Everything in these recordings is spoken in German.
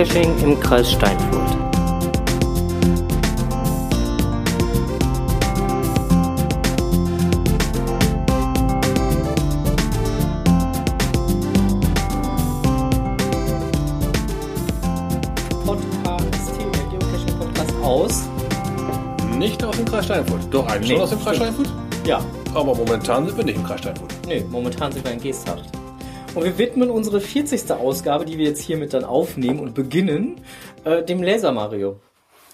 Geocaching im Kreis Steinfurt. Podcast, der Geocaching-Podcast aus. Nicht aus dem Kreis Steinfurt. Doch, eigentlich Nee, schon aus dem Kreis. Steinfurt. Ja, Aber momentan sind wir nicht im Kreis Steinfurt. nee, momentan sind wir in Geesthacht. Und wir widmen unsere 40. Ausgabe, die wir jetzt hiermit dann aufnehmen und beginnen, äh, dem Laser Mario.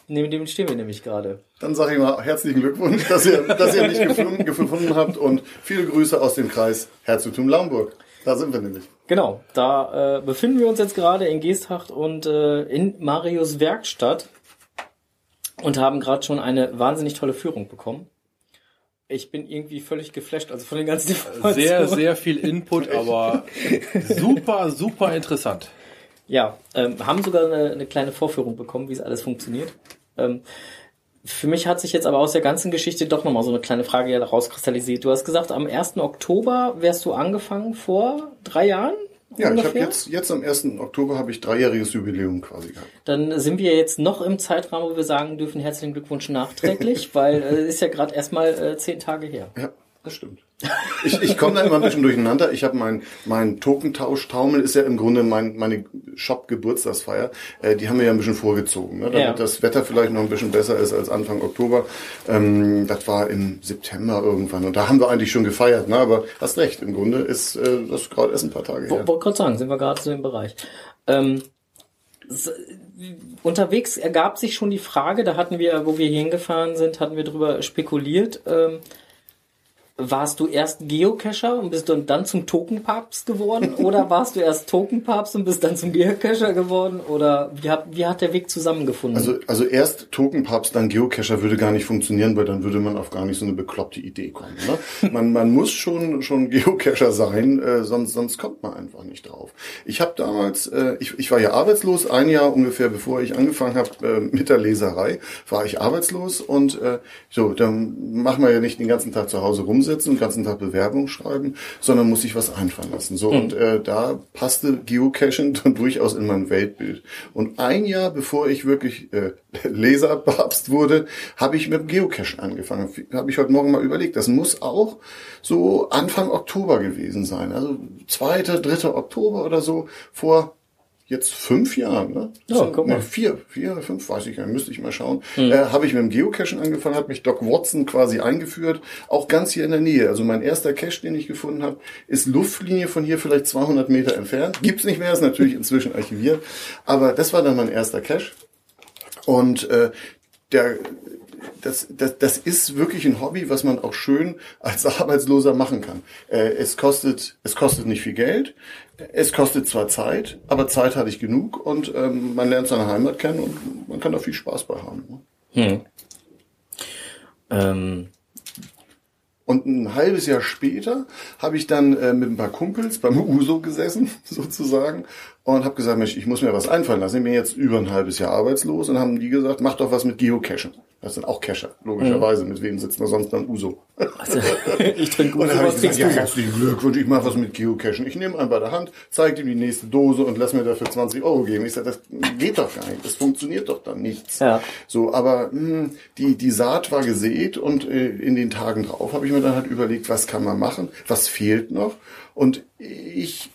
Neben dem stehen wir nämlich gerade. Dann sage ich mal herzlichen Glückwunsch, dass ihr, dass ihr mich gefunden, gefunden habt und viele Grüße aus dem Kreis Herzogtum Laumburg. Da sind wir nämlich. Genau, da äh, befinden wir uns jetzt gerade in Geesthacht und äh, in Marios Werkstatt und haben gerade schon eine wahnsinnig tolle Führung bekommen. Ich bin irgendwie völlig geflasht, also von den ganzen Informationen. Sehr, sehr viel Input, aber super, super interessant. Ja, ähm, haben sogar eine, eine kleine Vorführung bekommen, wie es alles funktioniert. Ähm, für mich hat sich jetzt aber aus der ganzen Geschichte doch nochmal so eine kleine Frage ja rauskristallisiert. Du hast gesagt, am 1. Oktober wärst du angefangen vor drei Jahren? Ja, ich habe ungefähr? jetzt, jetzt am 1. Oktober habe ich dreijähriges Jubiläum quasi gehabt. Dann sind wir jetzt noch im Zeitrahmen, wo wir sagen dürfen, herzlichen Glückwunsch nachträglich, weil äh, ist ja gerade erstmal äh, zehn Tage her. Ja, das stimmt. Ich, ich komme da immer ein bisschen durcheinander. Ich habe mein, mein Tokentausch-Taumel ist ja im Grunde mein, meine Shop-Geburtstagsfeier. Äh, die haben wir ja ein bisschen vorgezogen, ne? damit Ja. das Wetter vielleicht noch ein bisschen besser ist als Anfang Oktober. Ähm, das war im September irgendwann und da haben wir eigentlich schon gefeiert. Ne? Aber hast recht, im Grunde ist äh, das gerade erst ein paar Tage her. Wo- Wollte gerade sagen, sind wir gerade so im Bereich. Ähm, unterwegs ergab sich schon die Frage, da hatten wir, wo wir hingefahren sind, hatten wir drüber spekuliert. Ähm, warst du erst Geocacher und bist dann, dann zum Tokenpapst geworden? Oder warst du erst Tokenpapst und bist dann zum Geocacher geworden? Oder wie hat, wie hat der Weg zusammengefunden? Also, also erst Tokenpapst, dann Geocacher würde gar nicht funktionieren, weil dann würde man auf gar nicht so eine bekloppte Idee kommen. Ne? Man, man muss schon, schon Geocacher sein, äh, sonst, sonst kommt man einfach nicht drauf. Ich habe damals, äh, ich, ich war ja arbeitslos, ein Jahr ungefähr bevor ich angefangen habe äh, mit der Leserei, war ich arbeitslos und äh, so, dann machen wir ja nicht den ganzen Tag zu Hause rumsitzen, den ganzen Tag Bewerbung schreiben, sondern muss sich was einfallen lassen. So, und äh, da passte Geocaching dann durchaus in mein Weltbild. Und ein Jahr bevor ich wirklich äh, Leserpapst wurde, habe ich mit Geocachen angefangen. Habe ich heute Morgen mal überlegt. Das muss auch so Anfang Oktober gewesen sein. Also zweiter, dritter Oktober oder so vor jetzt fünf Jahren, ne? Ja, guck mal. Ne, vier, vier fünf, weiß ich gar nicht, müsste ich mal schauen. Äh, habe ich mit dem Geocachen angefangen, hat mich Doc Watson quasi eingeführt, auch ganz hier in der Nähe. Also mein erster Cache, den ich gefunden habe, ist Luftlinie von hier vielleicht 200 Meter entfernt. Gibt's nicht mehr, ist natürlich inzwischen archiviert. Aber das war dann mein erster Cache. Und äh, der, das, das, das ist wirklich ein Hobby, was man auch schön als Arbeitsloser machen kann. Äh, es kostet, es kostet nicht viel Geld. Es kostet zwar Zeit, aber Zeit hatte ich genug und ähm, man lernt seine Heimat kennen und man kann da viel Spaß bei haben. Ne? ähm, Und ein halbes Jahr später habe ich dann äh, mit ein paar Kumpels beim USO gesessen, sozusagen, und habe gesagt, Mensch, ich muss mir was einfallen lassen. Ich bin jetzt über ein halbes Jahr arbeitslos und haben die gesagt, mach doch was mit Geocachen. Das sind auch Cacher, logischerweise. Mit wem sitzt man sonst beim USO? also, ich trinke Und Uso, dann habe ich gesagt, ja, herzlichen Glückwunsch, ich mache was mit Geocachen. Ich nehme einen bei der Hand, zeige ihm die nächste Dose und lass mir dafür 20 Euro geben. Ich sage, das geht doch gar nicht, das funktioniert doch dann nichts. Ja. So, aber mh, die, die Saat war gesät und äh, in den Tagen drauf habe ich mir dann halt überlegt, was kann man machen, was fehlt noch. Und ich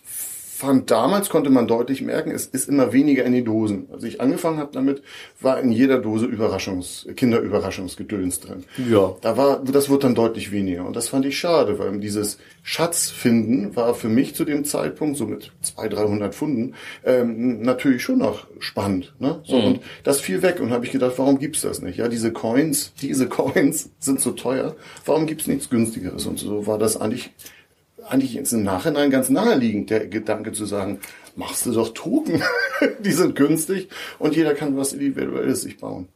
fand damals konnte man deutlich merken, es ist immer weniger in die Dosen. Als ich angefangen habe damit, war in jeder Dose Überraschungs, Kinderüberraschungsgedöns drin. Ja. Da war, das wurde dann deutlich weniger. Und das fand ich schade, weil dieses Schatzfinden war für mich zu dem Zeitpunkt, so mit 200, 300 Funden, ähm, natürlich schon noch spannend. Ne? So, Und das fiel weg. Und habe ich gedacht, warum gibt's das nicht? Ja, diese Coins, diese Coins sind so teuer. Warum gibt's nichts günstigeres? Und so war das eigentlich, eigentlich im Nachhinein ganz naheliegend, der Gedanke zu sagen, machst du doch Token. Die sind günstig und jeder kann was Individuelles sich bauen.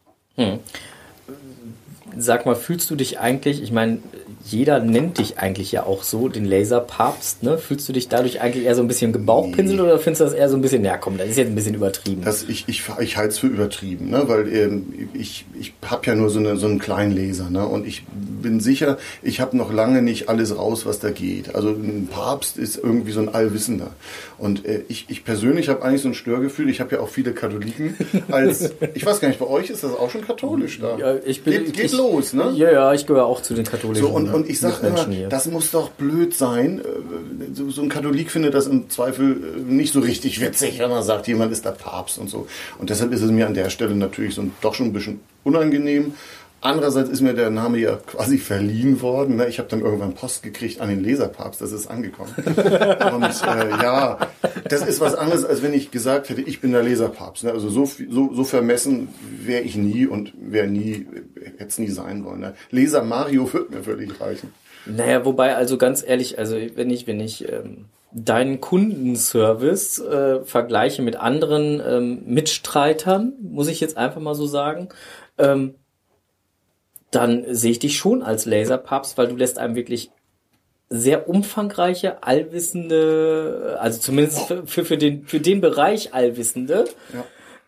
Sag mal, fühlst du dich eigentlich, ich meine, jeder nennt dich eigentlich ja auch so, den Laserpapst, ne? Fühlst du dich dadurch eigentlich eher so ein bisschen gebauchpinselt oder findest du das eher so ein bisschen, ja komm, das ist jetzt ein bisschen übertrieben? Das, ich ich, ich halte es für übertrieben, ne? weil ähm, ich, ich habe ja nur so, eine, so einen kleinen Laser ne? und ich bin sicher, ich habe noch lange nicht alles raus, was da geht. Also ein Papst ist irgendwie so ein Allwissender. Und äh, ich, ich persönlich habe eigentlich so ein Störgefühl. Ich habe ja auch viele Katholiken. Als ich weiß gar nicht, bei euch ist das auch schon katholisch da. Ja, ich bin, geht geht ich, los, ne? Ja, ja, ich gehöre auch zu den Katholischen. So, und, und ich sage immer, hier. das muss doch blöd sein. Äh, So, so ein Katholik findet das im Zweifel äh, nicht so richtig witzig, wenn man sagt, jemand ist der Papst und so. Und deshalb ist es mir an der Stelle natürlich so ein, doch schon ein bisschen unangenehm. Andererseits ist mir der Name ja quasi verliehen worden. ne? Ich habe dann irgendwann Post gekriegt an den Leserpapst, das ist angekommen. Und äh, ja, das ist was anderes, als wenn ich gesagt hätte, ich bin der Leserpapst. ne? Also so, so, so vermessen wäre ich nie und wäre nie, hätte es nie sein wollen. ne? Leser Mario wird mir völlig reichen. Naja, wobei, also ganz ehrlich, also wenn ich, wenn ich ähm, deinen Kundenservice äh, vergleiche mit anderen ähm, Mitstreitern, muss ich jetzt einfach mal so sagen, ähm, dann sehe ich dich schon als Laserpapst, weil du lässt einem wirklich sehr umfangreiche, allwissende, also zumindest für, für, den, für den Bereich allwissende,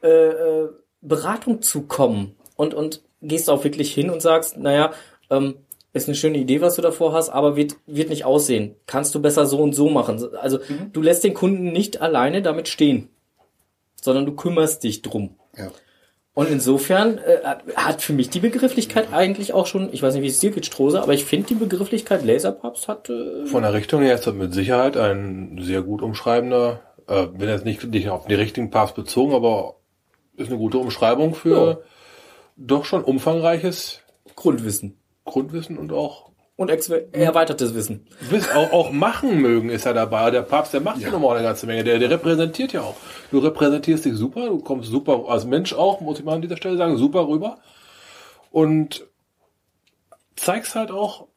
äh, äh, Beratung zukommen und, und gehst auch wirklich hin und sagst, naja, ähm, ist eine schöne Idee, was du davor hast, aber wird, wird nicht aussehen. Kannst du besser so und so machen. Also du lässt den Kunden nicht alleine damit stehen, sondern du kümmerst dich drum. Ja. Und insofern äh, hat für mich die Begrifflichkeit eigentlich auch schon, ich weiß nicht, wie es dir geht, Strose, aber ich finde die Begrifflichkeit Laserpapst hat äh, Von der Richtung her ist das mit Sicherheit ein sehr gut umschreibender, äh, wenn jetzt nicht, nicht auf den richtigen Papst bezogen, aber ist eine gute Umschreibung für Ja. doch schon umfangreiches Grundwissen Grundwissen und auch und erweitertes Wissen. Wiss, auch, auch machen mögen ist ja dabei. Der Papst, der macht ja, Ja. nochmal eine ganze Menge. Der, der repräsentiert ja auch. Du repräsentierst dich super, du kommst super als Mensch auch, muss ich mal an dieser Stelle sagen, super rüber. Und zeigst halt auch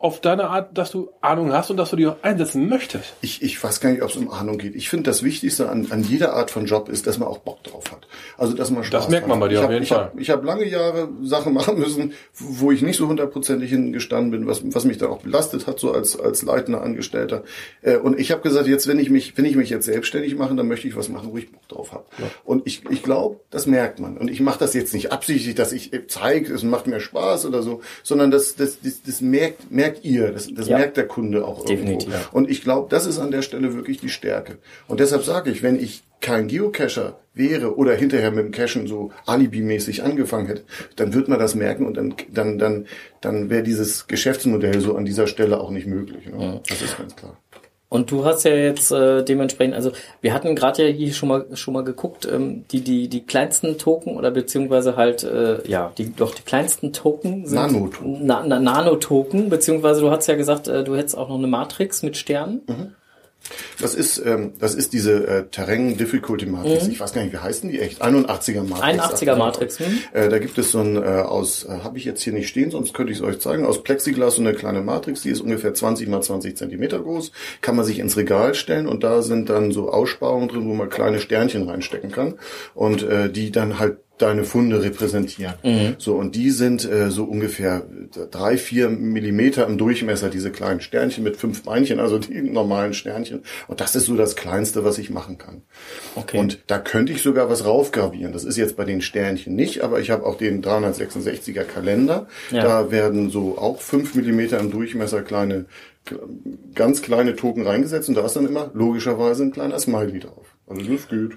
auf deine Art, dass du Ahnung hast und dass du die auch einsetzen möchtest. Ich, ich weiß gar nicht, ob es um Ahnung geht. Ich finde, das Wichtigste an, an jeder Art von Job ist, dass man auch Bock drauf hat. Also, dass man Spaß Das merkt man bei hat. dir ich auf hab, jeden ich Fall. Hab, ich habe lange Jahre Sachen machen müssen, wo ich nicht so hundertprozentig hingestanden bin, was, was mich dann auch belastet hat, so als, als leitender Angestellter. Äh, und ich habe gesagt, jetzt, wenn ich mich, wenn ich mich jetzt selbstständig mache, dann möchte ich was machen, wo ich Bock drauf habe. Und ich, ich glaube, das merkt man. Und ich mache das jetzt nicht absichtlich, dass ich zeige, es macht mir Spaß oder so, sondern das, das, das, das merkt, merkt ihr, das, das Ja. merkt der Kunde auch Definitiv, irgendwo. Und ich glaube, das ist an der Stelle wirklich die Stärke. Und deshalb sage ich, wenn ich kein Geocacher wäre oder hinterher mit dem Cachen so Alibi-mäßig angefangen hätte, dann wird man das merken und dann, dann, dann, dann wäre dieses Geschäftsmodell so an dieser Stelle auch nicht möglich. Ne? Das ist ganz klar. Und du hast ja jetzt äh, dementsprechend, also wir hatten gerade ja hier schon mal schon mal geguckt, ähm, die die die kleinsten Token oder beziehungsweise halt äh, ja die doch die kleinsten Token sind Nanotoken. Na, na, Nanotoken beziehungsweise du hast ja gesagt, äh, du hättest auch noch eine Matrix mit Sternen. Das ist, ähm, das ist diese äh, Terrain Difficulty Matrix. Ich weiß gar nicht, wie heißen die echt? 81er Matrix. 81er Matrix. Hm? Äh, da gibt es so ein äh, aus, äh, habe ich jetzt hier nicht stehen, sonst könnte ich es euch zeigen, aus Plexiglas so eine kleine Matrix, die ist ungefähr 20 mal 20 Zentimeter groß, kann man sich ins Regal stellen und da sind dann so Aussparungen drin, wo man kleine Sternchen reinstecken kann und äh, die dann halt deine Funde repräsentieren. So, und die sind äh, so ungefähr drei, vier Millimeter im Durchmesser, diese kleinen Sternchen mit fünf Beinchen, also die normalen Sternchen. Und das ist so das Kleinste, was ich machen kann. Okay. Und da könnte ich sogar was raufgravieren. Das ist jetzt bei den Sternchen nicht, aber ich habe auch den 366er Kalender. Ja. Da werden so auch fünf Millimeter im Durchmesser kleine, ganz kleine Token reingesetzt und da ist dann immer logischerweise ein kleiner Smiley drauf. Also das geht.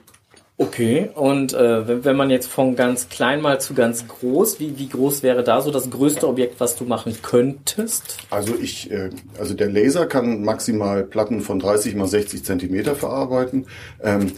Okay, und äh, wenn, man jetzt von ganz klein mal zu ganz groß, wie, wie groß wäre da so das größte Objekt, was du machen könntest? Also ich, äh, also der Laser kann maximal Platten von 30 mal 60 Zentimeter verarbeiten. Ähm,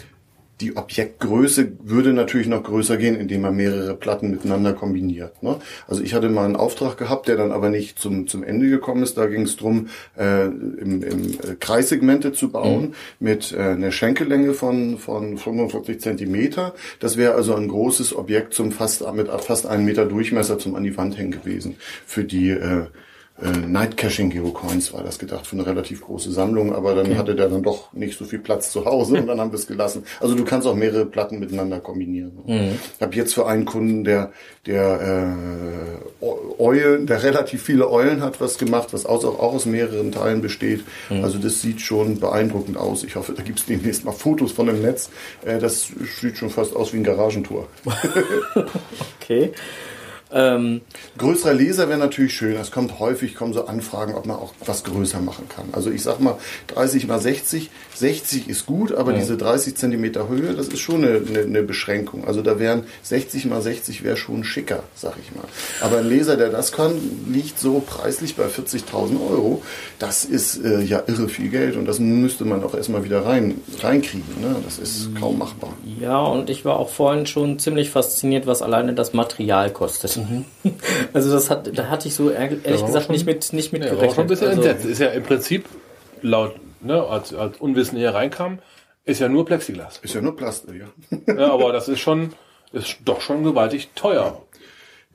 die Objektgröße würde natürlich noch größer gehen, indem man mehrere Platten miteinander kombiniert. Ne? Also ich hatte mal einen Auftrag gehabt, der dann aber nicht zum, zum Ende gekommen ist. Da ging es drum, äh, im, im äh, Kreissegmente zu bauen mit äh, einer Schenkellänge von, von 45 Zentimeter. Das wäre also ein großes Objekt zum fast mit fast einen Meter Durchmesser zum an die Wand hängen gewesen. Für die äh, äh, Night Caching Geocoins war das gedacht für eine relativ große Sammlung, aber dann hatte der dann doch nicht so viel Platz zu Hause und dann haben wir es gelassen. Also du kannst auch mehrere Platten miteinander kombinieren. Ich habe jetzt für einen Kunden, der der äh, Eulen, der relativ viele Eulen hat, was gemacht, was aus, auch aus mehreren Teilen besteht. Also das sieht schon beeindruckend aus. Ich hoffe, da gibt es demnächst mal Fotos von dem Netz. Äh, das sieht schon fast aus wie ein Garagentor. Okay. Ähm, Größerer Laser wäre natürlich schön. Es kommt häufig, kommen so Anfragen, ob man auch was größer machen kann. Also ich sag mal 30 mal 60. 60 ist gut, aber diese 30 Zentimeter Höhe, das ist schon eine, eine, eine Beschränkung. Also da wären 60 mal 60 wäre schon schicker, sag ich mal. Aber ein Laser, der das kann, liegt so preislich bei 40.000 Euro. Das ist äh, ja irre viel Geld und das müsste man auch erstmal wieder rein, reinkriegen. Ne? Das ist kaum machbar. ja, und ich war auch vorhin schon ziemlich fasziniert, was alleine das Material kostet. Also das hat, da hatte ich so ehrlich war gesagt schon- nicht mit nicht mit Ja, war auch schon ein bisschen also, entsetzt. Ist ja im Prinzip laut, ne, als, als Unwissen hier reinkam, ist ja nur Plexiglas. Ist ja nur Plastik. Ja. Ja, aber das ist schon, ist doch schon gewaltig teuer.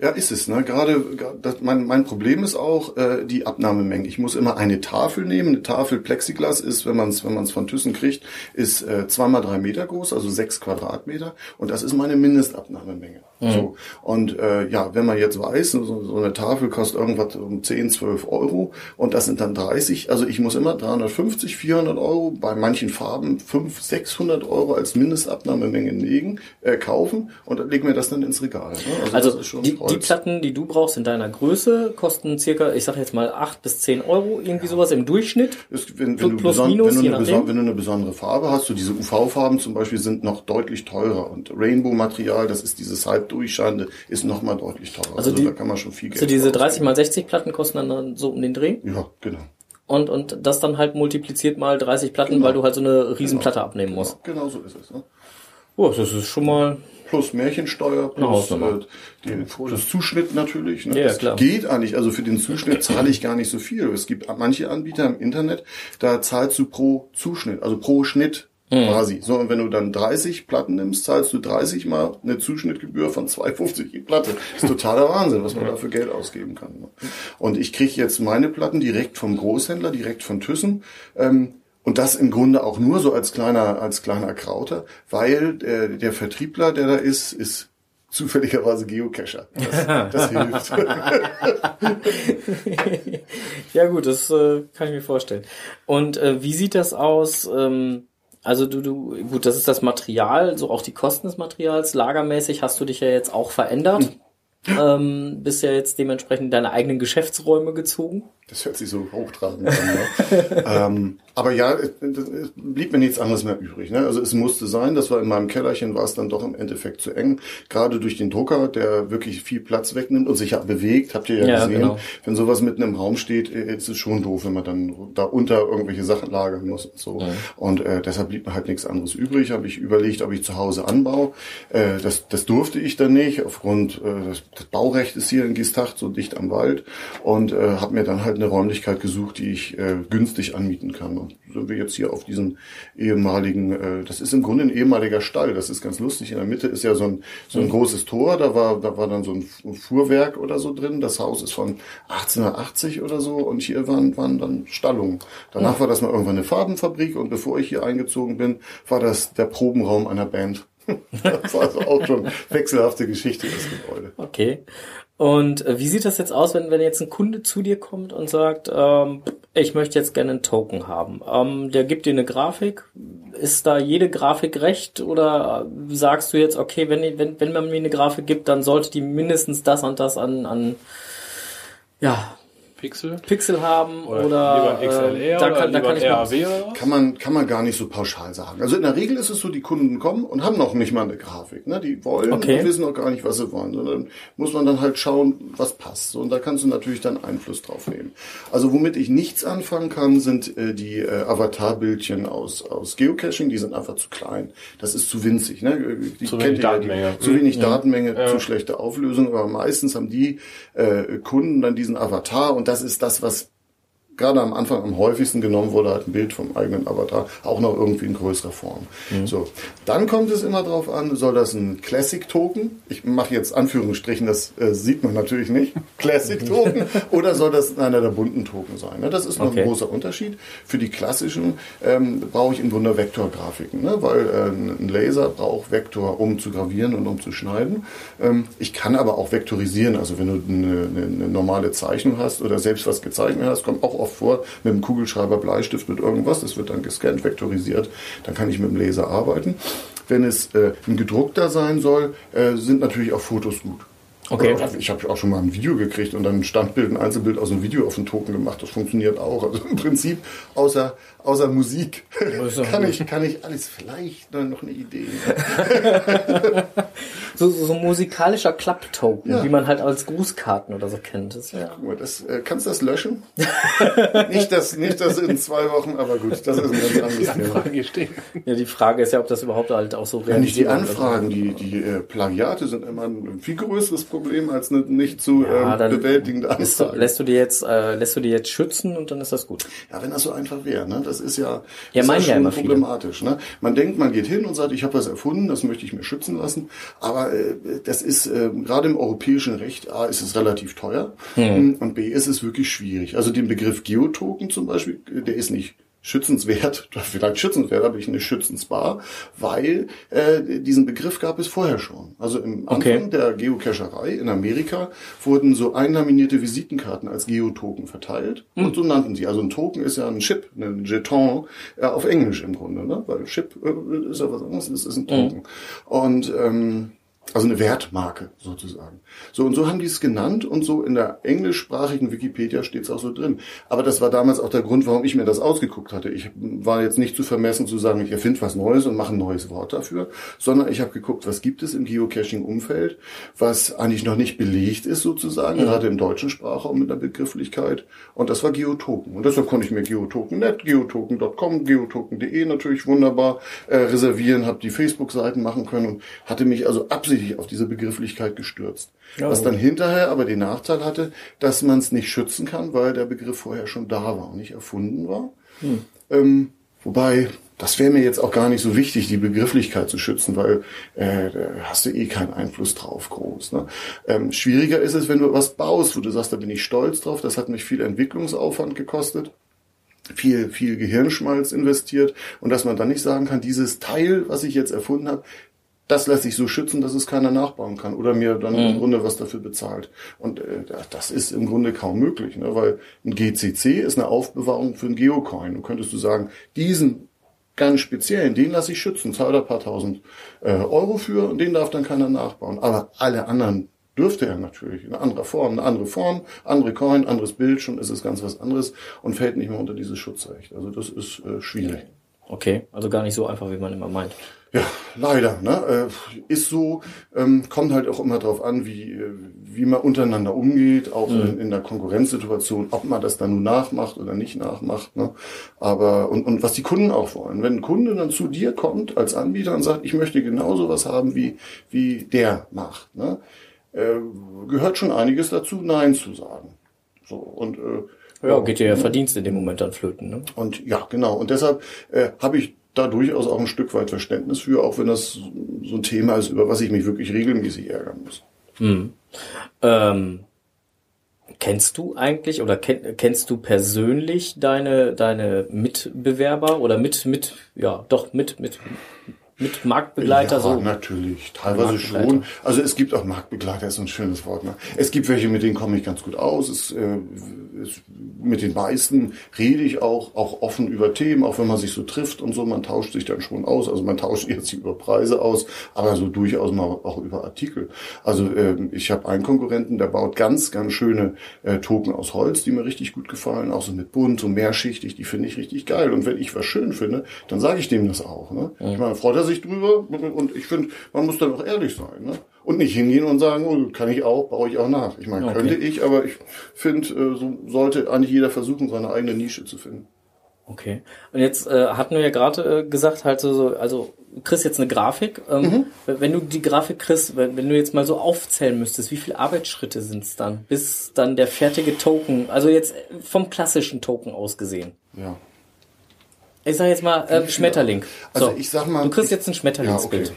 Ja, ist es. Ne? Gerade das, mein, mein Problem ist auch äh, die Abnahmemenge. Ich muss immer eine Tafel nehmen. Eine Tafel Plexiglas ist, wenn man es wenn man's von Thyssen kriegt, ist äh, zwei mal drei Meter groß, also sechs Quadratmeter. Und das ist meine Mindestabnahmemenge. So. Und äh, ja, wenn man jetzt weiß, so, so eine Tafel kostet irgendwas um 10, 12 Euro und das sind dann 30. Also ich muss immer 350, 400 Euro, bei manchen Farben 500, 600 Euro als Mindestabnahmemenge legen, äh, kaufen und dann legen wir das dann ins Regal. Ne? Also schon die, die. Platten, die du brauchst in deiner Größe, kosten circa, ich sag jetzt mal acht bis zehn Euro, irgendwie sowas im Durchschnitt. Ist, wenn, wenn, du plus, beson- minus, wenn, du nachdem. wenn du eine besondere Farbe hast, so diese UV-Farben zum Beispiel sind noch deutlich teurer und Rainbow-Material, das ist dieses halb durchscheinende, ist noch mal deutlich teurer. Also Also, die- da kann man schon viel Geld Also diese für 30 mal 60 Platten kosten dann, dann so um den Dreh Ja, genau. und, und das dann halt multipliziert mal 30 Platten, Genau. weil du halt so eine Riesenplatte abnehmen musst. Genau so ist es. Ne? Oh, das ist schon mal Plus Märchensteuer, plus äh, die, das Zuschnitt natürlich. Ne? Ja, das klar. geht eigentlich. Also für den Zuschnitt zahle ich gar nicht so viel. Es gibt manche Anbieter im Internet, da zahlst du pro Zuschnitt, also pro Schnitt Mhm. quasi. So, und wenn du dann 30 Platten nimmst, zahlst du 30 mal eine Zuschnittgebühr von 2,50 die Platte. Das ist totaler Wahnsinn, was man da für Geld ausgeben kann. Ne? Und ich kriege jetzt meine Platten direkt vom Großhändler, direkt von Thyssen. Ähm, und das im Grunde auch nur so als kleiner, als kleiner Krauter, weil äh, der Vertriebler, der da ist, ist zufälligerweise Geocacher. Das, das hilft. Ja gut, das äh, kann ich mir vorstellen. Und äh, wie sieht das aus? Ähm, also du, du, gut, das ist das Material, so auch die Kosten des Materials. Lagermäßig hast du dich ja jetzt auch verändert. Ähm, bist ja jetzt dementsprechend in deine eigenen Geschäftsräume gezogen. Das hört sich so hochtrabend an. Ne? ähm, aber ja, es, es blieb mir nichts anderes mehr übrig. Ne? Also es musste sein, das war in meinem Kellerchen, war es dann doch im Endeffekt zu eng. Gerade durch den Drucker, der wirklich viel Platz wegnimmt und sich ja bewegt, habt ihr ja, Ja, gesehen. genau. Wenn sowas mitten im Raum steht, äh, ist es schon doof, wenn man dann da unter irgendwelche Sachen lagern muss und so. Und äh, deshalb blieb mir halt nichts anderes übrig. Habe ich überlegt, ob ich zu Hause anbaue. Äh, das, das durfte ich dann nicht, aufgrund äh, das Baurecht ist hier in Giestacht so dicht am Wald und äh, habe mir dann halt eine Räumlichkeit gesucht, die ich äh, günstig anmieten kann. Und sind wir jetzt hier auf diesen ehemaligen, äh, das ist im Grunde ein ehemaliger Stall. Das ist ganz lustig. In der Mitte ist ja so ein so ein großes Tor. Da war da war dann so ein Fu- Fuhrwerk oder so drin. Das Haus ist von 1880 oder so und hier waren waren dann Stallungen. Danach war das mal irgendwann eine Farbenfabrik und bevor ich hier eingezogen bin, war das der Probenraum einer Band. Das war also auch schon wechselhafte Geschichte das Gebäude. Okay. Und äh, wie sieht das jetzt aus, wenn, wenn jetzt ein Kunde zu dir kommt und sagt, ähm, ich möchte jetzt gerne einen Token haben? Ähm, der gibt dir eine Grafik. Ist da jede Grafik recht? Oder sagst du jetzt, okay, wenn, wenn, wenn man mir eine Grafik gibt, dann sollte die mindestens das und das an, an ja, Pixel? Pixel haben Oder, oder, XLR äh, da oder kann, da lieber kann ich RAW oder? Kann man, kann man gar nicht so pauschal sagen. Also in der Regel ist es so, die Kunden kommen und haben noch nicht mal eine Grafik. Ne? Die wollen Okay. und wissen auch gar nicht, was sie wollen. Sondern muss man dann halt schauen, was passt. So, Und da kannst du natürlich dann Einfluss drauf nehmen. Also womit ich nichts anfangen kann, sind äh, die äh, Avatarbildchen aus, aus Geocaching. Die sind einfach zu klein. Das ist zu winzig. Ne? Die Zu kennt wenig ja, Datenmenge. Die, zu wenig Mhm. Datenmenge, zu schlechte Auflösung. Aber meistens haben die äh, Kunden dann diesen Avatar und das ist das, was gerade am Anfang am häufigsten genommen wurde, halt ein Bild vom eigenen Avatar, auch noch irgendwie in größerer Form. So, dann kommt es immer drauf an, soll das ein Classic-Token, ich mache jetzt Anführungsstrichen, das äh, sieht man natürlich nicht, Classic-Token, oder soll das einer der bunten Token sein? Ne? Das ist noch Okay. ein großer Unterschied. Für die klassischen ähm, brauche ich im Grunde Vektorgrafiken, ne? weil äh, ein Laser braucht Vektor, um zu gravieren und um zu schneiden. Ähm, ich kann aber auch vektorisieren, also wenn du eine, eine, eine normale Zeichnung hast oder selbst was gezeichnet hast, kommt auch oft vor, mit dem Kugelschreiber, Bleistift, mit irgendwas, das wird dann gescannt, vektorisiert, dann kann ich mit dem Laser arbeiten. Wenn es äh, ein gedruckter sein soll, äh, sind natürlich auch Fotos gut. Okay. Oder Ich habe auch schon mal ein Video gekriegt und dann ein Standbild, ein Einzelbild aus einem Video auf den Token gemacht. Das funktioniert auch. Also im Prinzip außer, außer Musik ist kann ich, kann ich alles vielleicht noch eine Idee. So, so, so musikalischer Klapptoken, Ja. wie man halt als Grußkarten oder so kennt. Das, ja. Guck mal, das, äh, kannst du das löschen? nicht, das, nicht das in zwei Wochen, aber gut, das ist ein ganz anderes Die Thema. Anfrage hier stehen. ja, die Frage ist ja, ob das überhaupt halt auch so Ja, nicht die. Anfragen, die, die äh, Plagiate sind immer ein viel größeres Problem als eine nicht zu Ja, ähm, bewältigende du, Anfrage. lässt du dir jetzt, äh, lässt du dir jetzt schützen und dann ist das gut. Ja, wenn das so einfach wäre, ne? Das ist ja, Ja, ist ja schon viele. problematisch. Ne? Man denkt, man geht hin und sagt, ich habe was erfunden, das möchte ich mir schützen lassen. Aber äh, das ist äh, gerade im europäischen Recht A ist es relativ teuer Hm. und B ist es wirklich schwierig. Also den Begriff Geotoken zum Beispiel, äh, der ist nicht schützenswert, vielleicht schützenswert, aber ich nicht schützensbar, weil äh, diesen Begriff gab es vorher schon. Also im Okay. Anfang der Geocacherei in Amerika wurden so einlaminierte Visitenkarten als Geotoken verteilt und so nannten sie. Also ein Token ist ja ein Chip, ein Jeton äh, auf Englisch im Grunde, ne? weil Chip äh, ist ja was anderes, es ist ein Token. Und ähm, also eine Wertmarke sozusagen. So und so haben die es genannt und so in der englischsprachigen Wikipedia steht es auch so drin. Aber das war damals auch der Grund, warum ich mir das ausgeguckt hatte. Ich war jetzt nicht zu vermessen zu sagen, ich erfinde was Neues und mache ein neues Wort dafür, sondern ich habe geguckt, was gibt es im Geocaching-Umfeld, was eigentlich noch nicht belegt ist sozusagen, gerade im deutschen Sprachraum mit der Begrifflichkeit. Und das war Geotoken. Und deshalb konnte ich mir Geotoken.net, geotoken.com, geotoken.de natürlich wunderbar äh, reservieren, habe die Facebook-Seiten machen können und hatte mich also absichtlich auf diese Begrifflichkeit gestürzt. Ja, was dann hinterher aber den Nachteil hatte, dass man es nicht schützen kann, weil der Begriff vorher schon da war und nicht erfunden war. Ähm, wobei, das wäre mir jetzt auch gar nicht so wichtig, die Begrifflichkeit zu schützen, weil äh, da hast du eh keinen Einfluss drauf groß. Ne? Ähm, schwieriger ist es, wenn du was baust, wo du sagst, da bin ich stolz drauf, das hat mich viel Entwicklungsaufwand gekostet viel, viel Gehirnschmalz investiert und dass man dann nicht sagen kann, dieses Teil, was ich jetzt erfunden habe, das lässt sich so schützen, dass es keiner nachbauen kann oder mir dann im Grunde was dafür bezahlt. Und äh, das ist im Grunde kaum möglich, ne? weil ein GCC ist eine Aufbewahrung für einen Geocoin. Du könntest du sagen, diesen ganz speziellen, den lasse ich schützen, zahle da ein paar tausend äh, Euro für und den darf dann keiner nachbauen. Aber alle anderen dürfte er natürlich in anderer Form, eine andere Form, andere Coin, anderes Bild, schon ist es ganz was anderes und fällt nicht mehr unter dieses Schutzrecht. Also das ist äh, schwierig. Okay, also gar nicht so einfach, wie man immer meint. Ja, leider. Ne? Äh, ist so, ähm, kommt halt auch immer drauf an, wie, äh, wie man untereinander umgeht, auch in, in der Konkurrenzsituation, ob man das dann nur nachmacht oder nicht nachmacht. Ne? Aber und, und was die Kunden auch wollen. Wenn ein Kunde dann zu dir kommt als Anbieter und sagt, ich möchte genauso was haben, wie, wie der macht, ne? äh, gehört schon einiges dazu, Nein zu sagen. So, und äh, Ja, geht dir ja Verdienst in dem Moment dann flöten, ne? und ja, genau. Und deshalb äh, habe ich da durchaus auch ein Stück weit Verständnis für, auch wenn das so ein Thema ist, über was ich mich wirklich regelmäßig ärgern muss. Ähm, kennst du eigentlich oder kenn, kennst du persönlich deine deine Mitbewerber oder mit mit ja doch mit mit mit Marktbegleiter ja, so? natürlich. Teilweise schon. Also es gibt auch Marktbegleiter, ist ein schönes Wort. Ne? Es gibt welche, mit denen komme ich ganz gut aus. Es, äh, es, mit den meisten rede ich auch, auch offen über Themen, auch wenn man sich so trifft und so. Man tauscht sich dann schon aus. Also man tauscht jetzt über Preise aus, aber so durchaus mal auch über Artikel. Also ähm, ich habe einen Konkurrenten, der baut ganz, ganz schöne äh, Token aus Holz, die mir richtig gut gefallen. Auch so mit bunt, so mehrschichtig, die finde ich richtig geil. Und wenn ich was schön finde, dann sage ich dem das auch. Ne? Ich meine, freut er sich drüber und ich finde, man muss dann auch ehrlich sein. Ne? Und nicht hingehen und sagen, oh, kann ich auch, baue ich auch nach. Ich meine, Okay. könnte ich, aber ich finde, äh, so sollte eigentlich jeder versuchen, seine eigene Nische zu finden. Okay. Und jetzt äh, hatten wir ja gerade äh, gesagt, halt so, so, also du kriegst jetzt eine Grafik. Ähm, Mhm. Wenn du die Grafik kriegst, wenn, wenn du jetzt mal so aufzählen müsstest, wie viele Arbeitsschritte sind es dann, bis dann der fertige Token, also jetzt vom klassischen Token aus gesehen. Ja. Ich sag jetzt mal äh, Schmetterling. Also ich sag mal- Du kriegst ich- jetzt ein Schmetterlingsbild. Ja,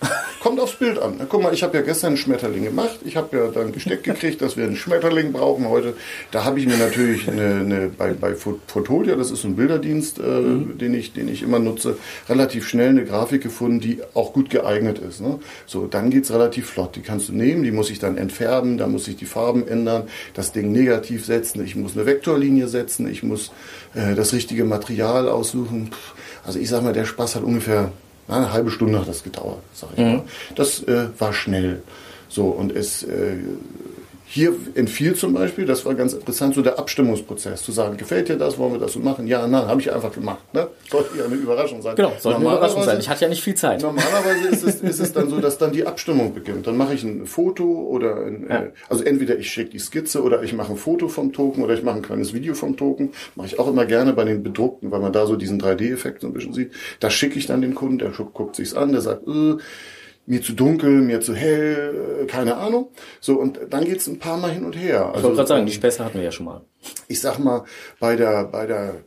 Kommt aufs Bild an. Guck mal, ich habe ja gestern einen Schmetterling gemacht. Ich habe ja dann gesteckt gekriegt, dass wir einen Schmetterling brauchen heute. Da habe ich mir natürlich eine, eine, bei, bei Fo- Fotolia, das ist so ein Bilderdienst, äh, den, ich, den ich immer nutze, relativ schnell eine Grafik gefunden, die auch gut geeignet ist. Ne? So, dann geht's relativ flott. Die kannst du nehmen, die muss ich dann entfärben, da muss ich die Farben ändern, das Ding negativ setzen, ich muss eine Vektorlinie setzen, ich muss äh, das richtige Material aussuchen. Also ich sag mal, der Spaß hat ungefähr eine halbe Stunde hat das gedauert, sag ich mal. Das äh, war schnell. So, und es äh, hier entfiel zum Beispiel, das war ganz interessant, so der Abstimmungsprozess, zu sagen, gefällt dir das, wollen wir das so machen? Ja, nein, habe ich einfach gemacht. Ne? Sollte ja eine Überraschung sein. Genau, sollte eine Überraschung sein. Ich hatte ja nicht viel Zeit. Normalerweise ist es, ist es dann so, dass dann die Abstimmung beginnt. Dann mache ich ein Foto oder ein, Ja. äh, also entweder ich schicke die Skizze oder ich mache ein Foto vom Token oder ich mache ein kleines Video vom Token. Mache ich auch immer gerne bei den bedruckten, weil man da so diesen 3D-Effekt so ein bisschen sieht. Da schicke ich dann den Kunden, der gu- guckt sich's an, der sagt, äh, mir zu dunkel, mir zu hell, keine Ahnung. So, und dann geht's ein paar Mal hin und her. Ich wollte gerade sagen, die Späße hatten wir ja schon mal. ich sag mal, bei der, bei der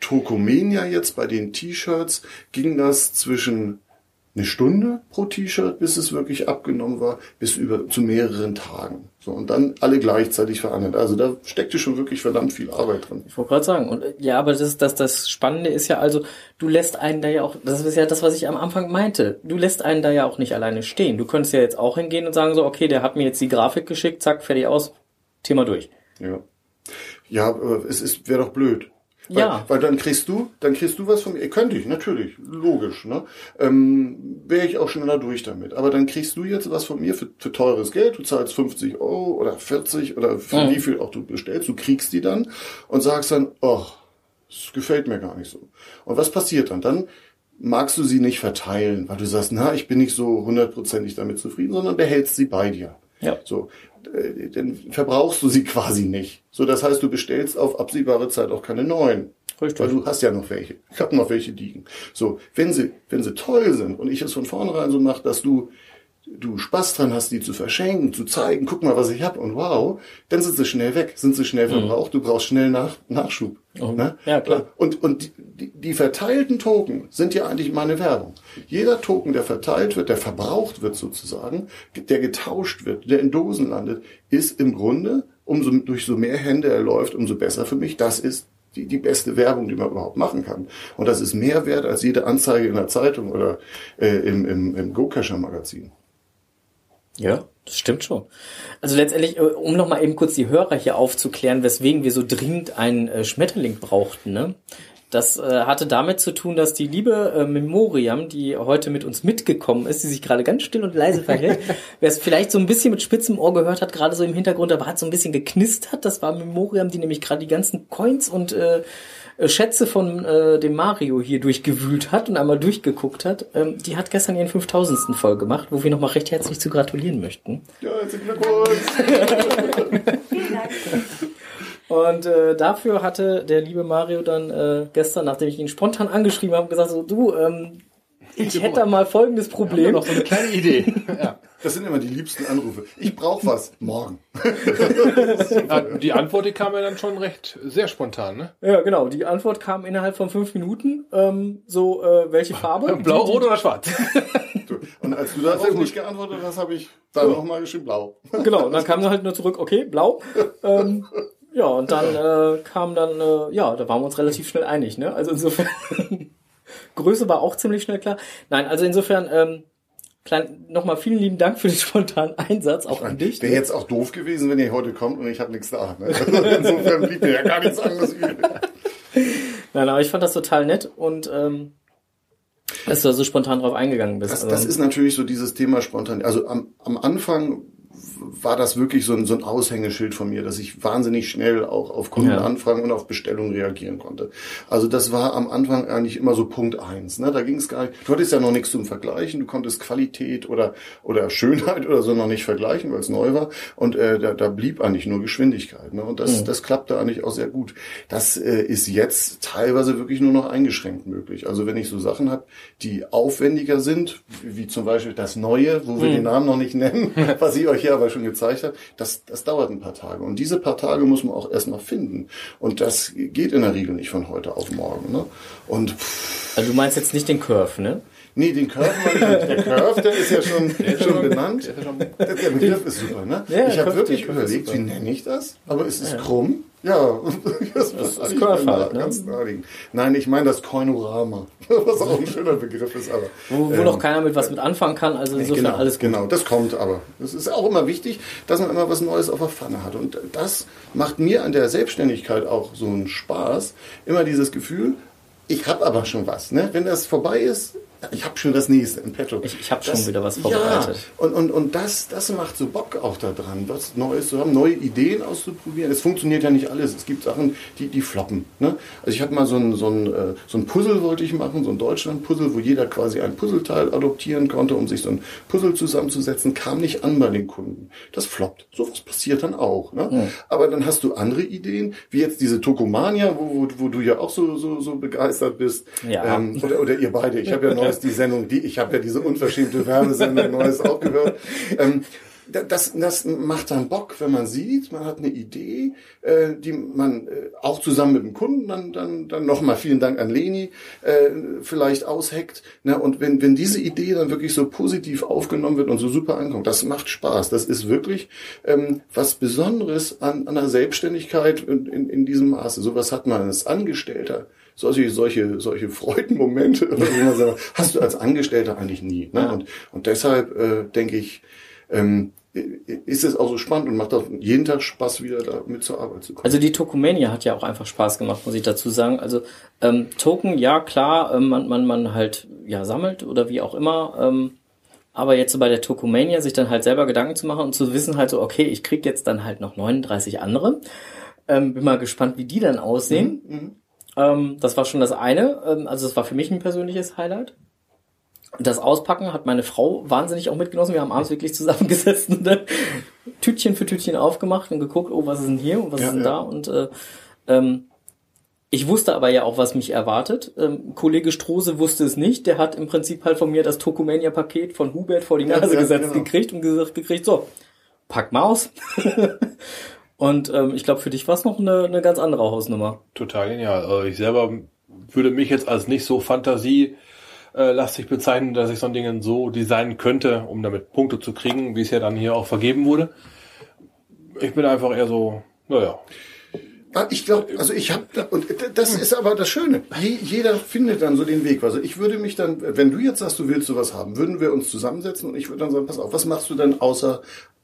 Tokomania jetzt, bei den T-Shirts, ging das zwischen eine Stunde pro T-Shirt, bis es wirklich abgenommen war, bis über zu mehreren Tagen. So, und dann alle gleichzeitig verhandelt. Also da steckte schon wirklich verdammt viel Arbeit drin. Ich wollte gerade sagen. Und äh, ja, aber das, das, das Spannende ist ja also, du lässt einen da ja auch, das ist ja das, was ich am Anfang meinte. Du lässt einen da ja auch nicht alleine stehen. Du könntest ja jetzt auch hingehen und sagen so, okay, der hat mir jetzt die Grafik geschickt, zack, fertig aus, Thema durch. Ja. Ja, aber es ist, wäre doch blöd. Weil, Ja. Weil dann kriegst du, dann kriegst du was von mir. Könnte ich, natürlich. Logisch, ne? Ähm, Wäre ich auch schneller durch damit. Aber dann kriegst du jetzt was von mir für, für teures Geld. Du zahlst 50 Euro oder 40 oder für Mhm. wie viel auch du bestellst. Du kriegst die dann und sagst dann, oh, das gefällt mir gar nicht so. Und was passiert dann? Dann magst du sie nicht verteilen, weil du sagst, na, ich bin nicht so hundertprozentig damit zufrieden, sondern behältst sie bei dir. Ja. So, dann verbrauchst du sie quasi nicht. So, das heißt, du bestellst auf absehbare Zeit auch keine neuen. Richtig. Weil du hast ja noch welche. Ich habe noch welche liegen. So, wenn sie, wenn sie toll sind und ich es von vornherein so mache, dass du du Spaß dran hast, die zu verschenken, zu zeigen, guck mal, was ich hab und wow, dann sind sie schnell weg, sind sie schnell verbraucht, du brauchst schnell nach, Nachschub. Mhm. Oh, ne? ja, klar. Und, und die, die verteilten Token sind ja eigentlich meine Werbung. Jeder Token, der verteilt wird, der verbraucht wird sozusagen, der getauscht wird, der in Dosen landet, ist im Grunde, umso durch so mehr Hände er läuft, umso besser für mich. Das ist die, die beste Werbung, die man überhaupt machen kann. Und das ist mehr wert als jede Anzeige in der Zeitung oder äh, im, im, im Go-Cacher-Magazin. Ja, das stimmt schon. Also letztendlich, äh, um nochmal eben kurz die Hörer hier aufzuklären, weswegen wir so dringend einen äh, Schmetterling brauchten, ne? Das äh, hatte damit zu tun, dass die liebe äh, Memoriam, die heute mit uns mitgekommen ist, die sich gerade ganz still und leise verhält, wer es vielleicht so ein bisschen mit spitzem Ohr gehört hat, gerade so im Hintergrund, aber hat so ein bisschen geknistert. Das war Memoriam, die nämlich gerade die ganzen Coins und äh, äh, Schätze von äh, dem Mario hier durchgewühlt hat und einmal durchgeguckt hat. Ähm, die hat gestern ihren 5000. voll gemacht, wo wir nochmal recht herzlich zu gratulieren möchten. Ja, herzlichen Glückwunsch! Vielen Dank. Und äh, dafür hatte der liebe Mario dann äh, gestern, nachdem ich ihn spontan angeschrieben habe, gesagt so, du, ähm, ich hätte da mal folgendes Ja, Problem. noch so eine kleine Idee. ja. Das sind immer die liebsten Anrufe. Ich brauche was. Morgen. Ja, die Antwort, die kam ja dann schon recht sehr spontan, ne? Ja, genau. Die Antwort kam innerhalb von fünf Minuten. Ähm, so, äh, welche Farbe? Blau, Die- rot oder schwarz? Und als du darauf nicht geantwortet hast, habe ich dann nochmal geschrieben blau. Genau, und dann kam sie halt nur zurück, okay, blau. Ähm, ja, und dann äh, kam dann, äh, ja, da waren wir uns relativ schnell einig, ne? Also insofern, Größe war auch ziemlich schnell klar. Nein, also insofern, ähm, klein, nochmal vielen lieben Dank für den spontanen Einsatz, auch an dich. Wäre jetzt auch doof gewesen, wenn ihr heute kommt und ich habe nichts da. Ne? Also insofern blieb mir ja gar nichts anderes übrig. Nein, aber ich fand das total nett und ähm, dass du da so spontan drauf eingegangen bist. Das, das ist natürlich so dieses Thema spontan. Also am, am Anfang war das wirklich so ein, so ein Aushängeschild von mir, dass ich wahnsinnig schnell auch auf Kundenanfragen und auf Bestellungen reagieren konnte. Also das war am Anfang eigentlich immer so Punkt eins. Ne? Da ging es gar nicht. Du hattest ja noch nichts zum Vergleichen. Du konntest Qualität oder oder Schönheit oder so noch nicht vergleichen, weil es neu war. Und äh, da, da blieb eigentlich nur Geschwindigkeit. Ne? Und das, das klappte eigentlich auch sehr gut. Das äh, ist jetzt teilweise wirklich nur noch eingeschränkt möglich. Also wenn ich so Sachen habe, die aufwendiger sind, wie zum Beispiel das Neue, wo wir den Namen noch nicht nennen, was ich euch hier aber schon gezeigt habe, das, das dauert ein paar Tage. Und diese paar Tage muss man auch erstmal finden. Und das geht in der Regel nicht von heute auf morgen. Ne? Und also du meinst jetzt nicht den Curve, ne? nee, den Curve, meine ich nicht. der Curve, der ist ja schon, schon benannt. Der ist schon- Der, der Begriff ist super, ne? Ja, ich habe wirklich überlegt, wie nenne ich das? Aber es ist krumm. Ja, das, das ist Curve halt, ne? ganz naheliegend. Nein, ich meine das Koinorama, was auch ein schöner Begriff ist, aber Wo, wo ähm, noch keiner mit was mit anfangen kann, also insofern genau, alles gut. genau, das kommt aber. Es ist auch immer wichtig, dass man immer was Neues auf der Pfanne hat. Und das macht mir an der Selbstständigkeit auch so einen Spaß. Immer dieses Gefühl, ich habe aber schon was. Ne? Wenn das vorbei ist, ich habe schon das nächste im Petto. Ich- ich hab schon wieder was vorbereitet. Ja, und, und, und das, das macht so Bock auch daran, was Neues zu haben, neue Ideen auszuprobieren. Es funktioniert ja nicht alles. Es gibt Sachen, die, die floppen. Ne? Also ich habe mal so ein, so, ein, äh, so ein Puzzle wollte ich machen, so ein Deutschland-Puzzle, wo jeder quasi ein Puzzleteil adoptieren konnte, um sich so ein Puzzle zusammenzusetzen, kam nicht an bei den Kunden. Das floppt. Sowas passiert dann auch. Ne? Aber dann hast du andere Ideen, wie jetzt diese Tokomania, wo, wo, wo du ja auch so, so, so begeistert bist. Ja. Ähm, oder, oder ihr beide. Ich habe ja neues die Sendung, die, ich habe ja diese unverschämte Werbesendung neues auch gehört. Ähm, da- das, das macht dann Bock, wenn man sieht, man hat eine Idee, äh, die man äh, auch zusammen mit dem Kunden dann, dann, dann nochmal vielen Dank an Leni äh, vielleicht ausheckt. Ne? Und wenn, wenn diese Idee dann wirklich so positiv aufgenommen wird und so super ankommt, das macht Spaß. Das ist wirklich ähm, was Besonderes an, an der Selbstständigkeit in, in, in diesem Maße. Sowas hat man als Angestellter solche, solche, solche Freudenmomente, sagt, hast du als Angestellter eigentlich nie. Ne? Und, und deshalb äh, denke ich, ähm, ist es auch so spannend und macht auch jeden Tag Spaß, wieder da mit zur Arbeit zu kommen. Also die Tokomania hat ja auch einfach Spaß gemacht, muss ich dazu sagen. Also ähm, Token, ja klar, ähm, man, man, man halt ja sammelt oder wie auch immer. Ähm, aber jetzt so bei der Tokomania sich dann halt selber Gedanken zu machen und zu wissen halt so, okay, ich krieg jetzt dann halt noch 39 andere. Ähm, bin mal gespannt, wie die dann aussehen. Ähm, das war schon das eine. Ähm, also das war für mich ein persönliches Highlight. Das Auspacken hat meine Frau wahnsinnig auch mitgenossen. Wir haben abends wirklich zusammengesessen, ne? Tütchen für Tütchen aufgemacht und geguckt, oh, was ist denn hier und was Ja, ist denn ja. da? Und äh, ähm, ich wusste aber ja auch, was mich erwartet. Ähm, Kollege Strose wusste es nicht. Der hat im Prinzip halt von mir das Tokomania-Paket von Hubert vor die Nase ja, gesetzt genau. gekriegt und gesagt gekriegt, so, pack mal aus. und ähm, ich glaube, für dich war es noch eine, eine ganz andere Hausnummer. Total genial. Also ich selber würde mich jetzt als nicht so Fantasie äh, lastig bezeichnen, dass ich so ein Ding so designen könnte, um damit Punkte zu kriegen, wie es ja dann hier auch vergeben wurde. Ich bin einfach eher so, naja, Ah, Ich glaube, also ich habe, und das ist aber das Schöne. Je, jeder findet dann so den Weg. Also ich würde mich dann, wenn du jetzt sagst, du willst sowas haben, würden wir uns zusammensetzen und ich würde dann sagen, pass auf, was machst du denn außer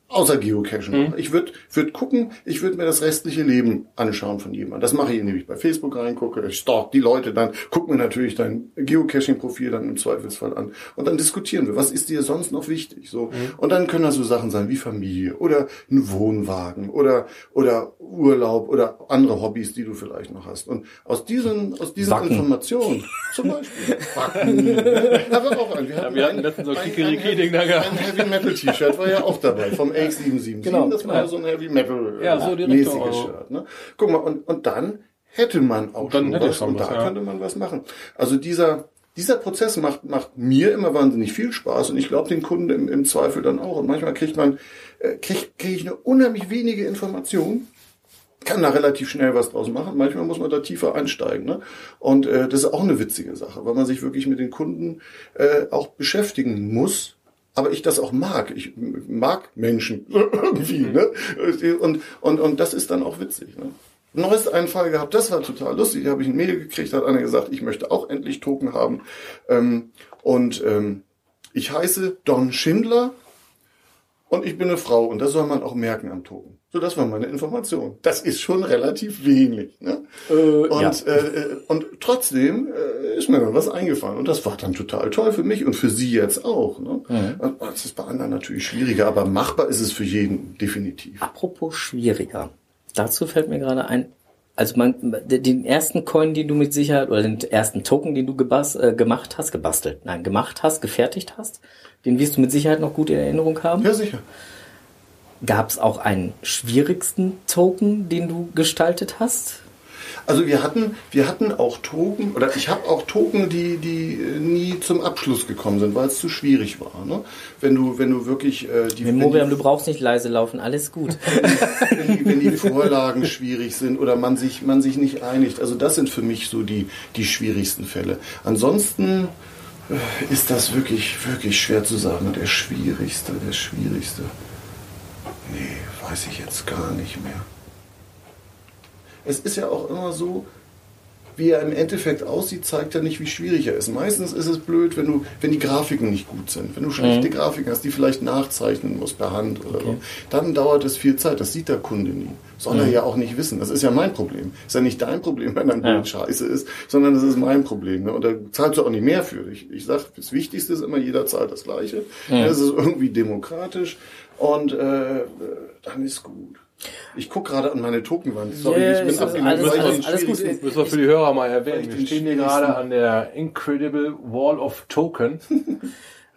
außer Geocachen? Ich würde würd gucken, ich würde mir das restliche Leben anschauen von jemandem. Das mache ich, indem ich bei Facebook reingucke, ich stalk die Leute dann, guck mir natürlich dein Geocaching-Profil dann im Zweifelsfall an und dann diskutieren wir, was ist dir sonst noch wichtig? So und dann können das so Sachen sein wie Familie oder ein Wohnwagen oder oder Urlaub oder andere Hobbys, die du vielleicht noch hast. Und aus diesen aus diesen Wacken. Informationen, zum Beispiel Wacken, aber auch ein, wir hatten, wir hatten ein- letztens so ein ein- da ein, ein Heavy Metal T-Shirt war ja auch dabei vom X777. Genau, das war genau. so ein Heavy Metal Ja, so die mäßiges also. Shirt. Ne? Guck mal, und, und dann hätte man auch Dann schon hätte was schon und was, da ja. könnte man was machen. Also dieser dieser Prozess macht, macht mir immer wahnsinnig viel Spaß und ich glaube den Kunden im, im Zweifel dann auch. Und manchmal kriegt man, äh, krieg, krieg ich eine unheimlich wenige Information kann da relativ schnell was draus machen. Manchmal muss man da tiefer einsteigen. Ne? Und äh, das ist auch eine witzige Sache, weil man sich wirklich mit den Kunden äh, auch beschäftigen muss. Aber ich das auch mag. Ich mag Menschen irgendwie. Ne? Und, und, und das ist dann auch witzig. Ne? Neues einen Fall gehabt, das war total lustig. Da habe ich ein Mail gekriegt, hat einer gesagt, ich möchte auch endlich Token haben. Ähm, und ähm, ich heiße Don Schindler und ich bin eine Frau und das soll man auch merken am Token. So, das war meine Information. Das ist schon relativ wenig. Ne? und, ja. äh, äh, und trotzdem äh, ist mir dann was eingefallen und das war dann total toll für mich und für Sie jetzt auch. Ne? Und Das ist bei anderen natürlich schwieriger, aber machbar ist es für jeden definitiv. Apropos schwieriger. Dazu fällt mir gerade ein, also man, den ersten Coin, den du mit Sicherheit, oder den ersten Token, den du gebas, äh, gemacht hast, gebastelt, nein, gemacht hast, gefertigt hast, den wirst du mit Sicherheit noch gut in Erinnerung haben. Ja, sicher. Gab es auch einen schwierigsten Token, den du gestaltet hast? Also wir hatten, wir hatten auch Token, oder ich habe auch Token, die, die äh, nie zum Abschluss gekommen sind, weil es zu schwierig war. Ne? Wenn du, wenn du wirklich äh, die, Memoriam, du brauchst nicht leise laufen, alles gut. wenn die, wenn die Vorlagen schwierig sind oder man sich, man sich nicht einigt. Also das sind für mich so die, die schwierigsten Fälle. Ansonsten äh, ist das wirklich, wirklich schwer zu sagen. Der schwierigste, der schwierigste. Nee, weiß ich jetzt gar nicht mehr. Es ist ja auch immer so, wie er im Endeffekt aussieht, zeigt ja nicht, wie schwierig er ist. Meistens ist es blöd, wenn du, wenn die Grafiken nicht gut sind. Wenn du schlechte Mhm. Grafiken hast, die vielleicht nachzeichnen musst per Hand oder so, dann dauert es viel Zeit. Das sieht der Kunde nie. Soll Mhm. er ja auch nicht wissen. Das ist ja mein Problem. Ist ja nicht dein Problem, wenn dein Ja. Bild scheiße ist, sondern das ist mein Problem. Ne? Und da zahlst du auch nicht mehr für. Ich, ich sag, das Wichtigste ist immer, jeder zahlt das Gleiche. Es ist irgendwie demokratisch und äh, dann ist gut. Ich gucke gerade an meine Tokenwand. Sorry, Ja, ich bin abgelenkt, alles- alles- alles gut. Müssen wir für die Hörer mal erwähnen. Wir stehen hier gerade an der Incredible Wall of Token.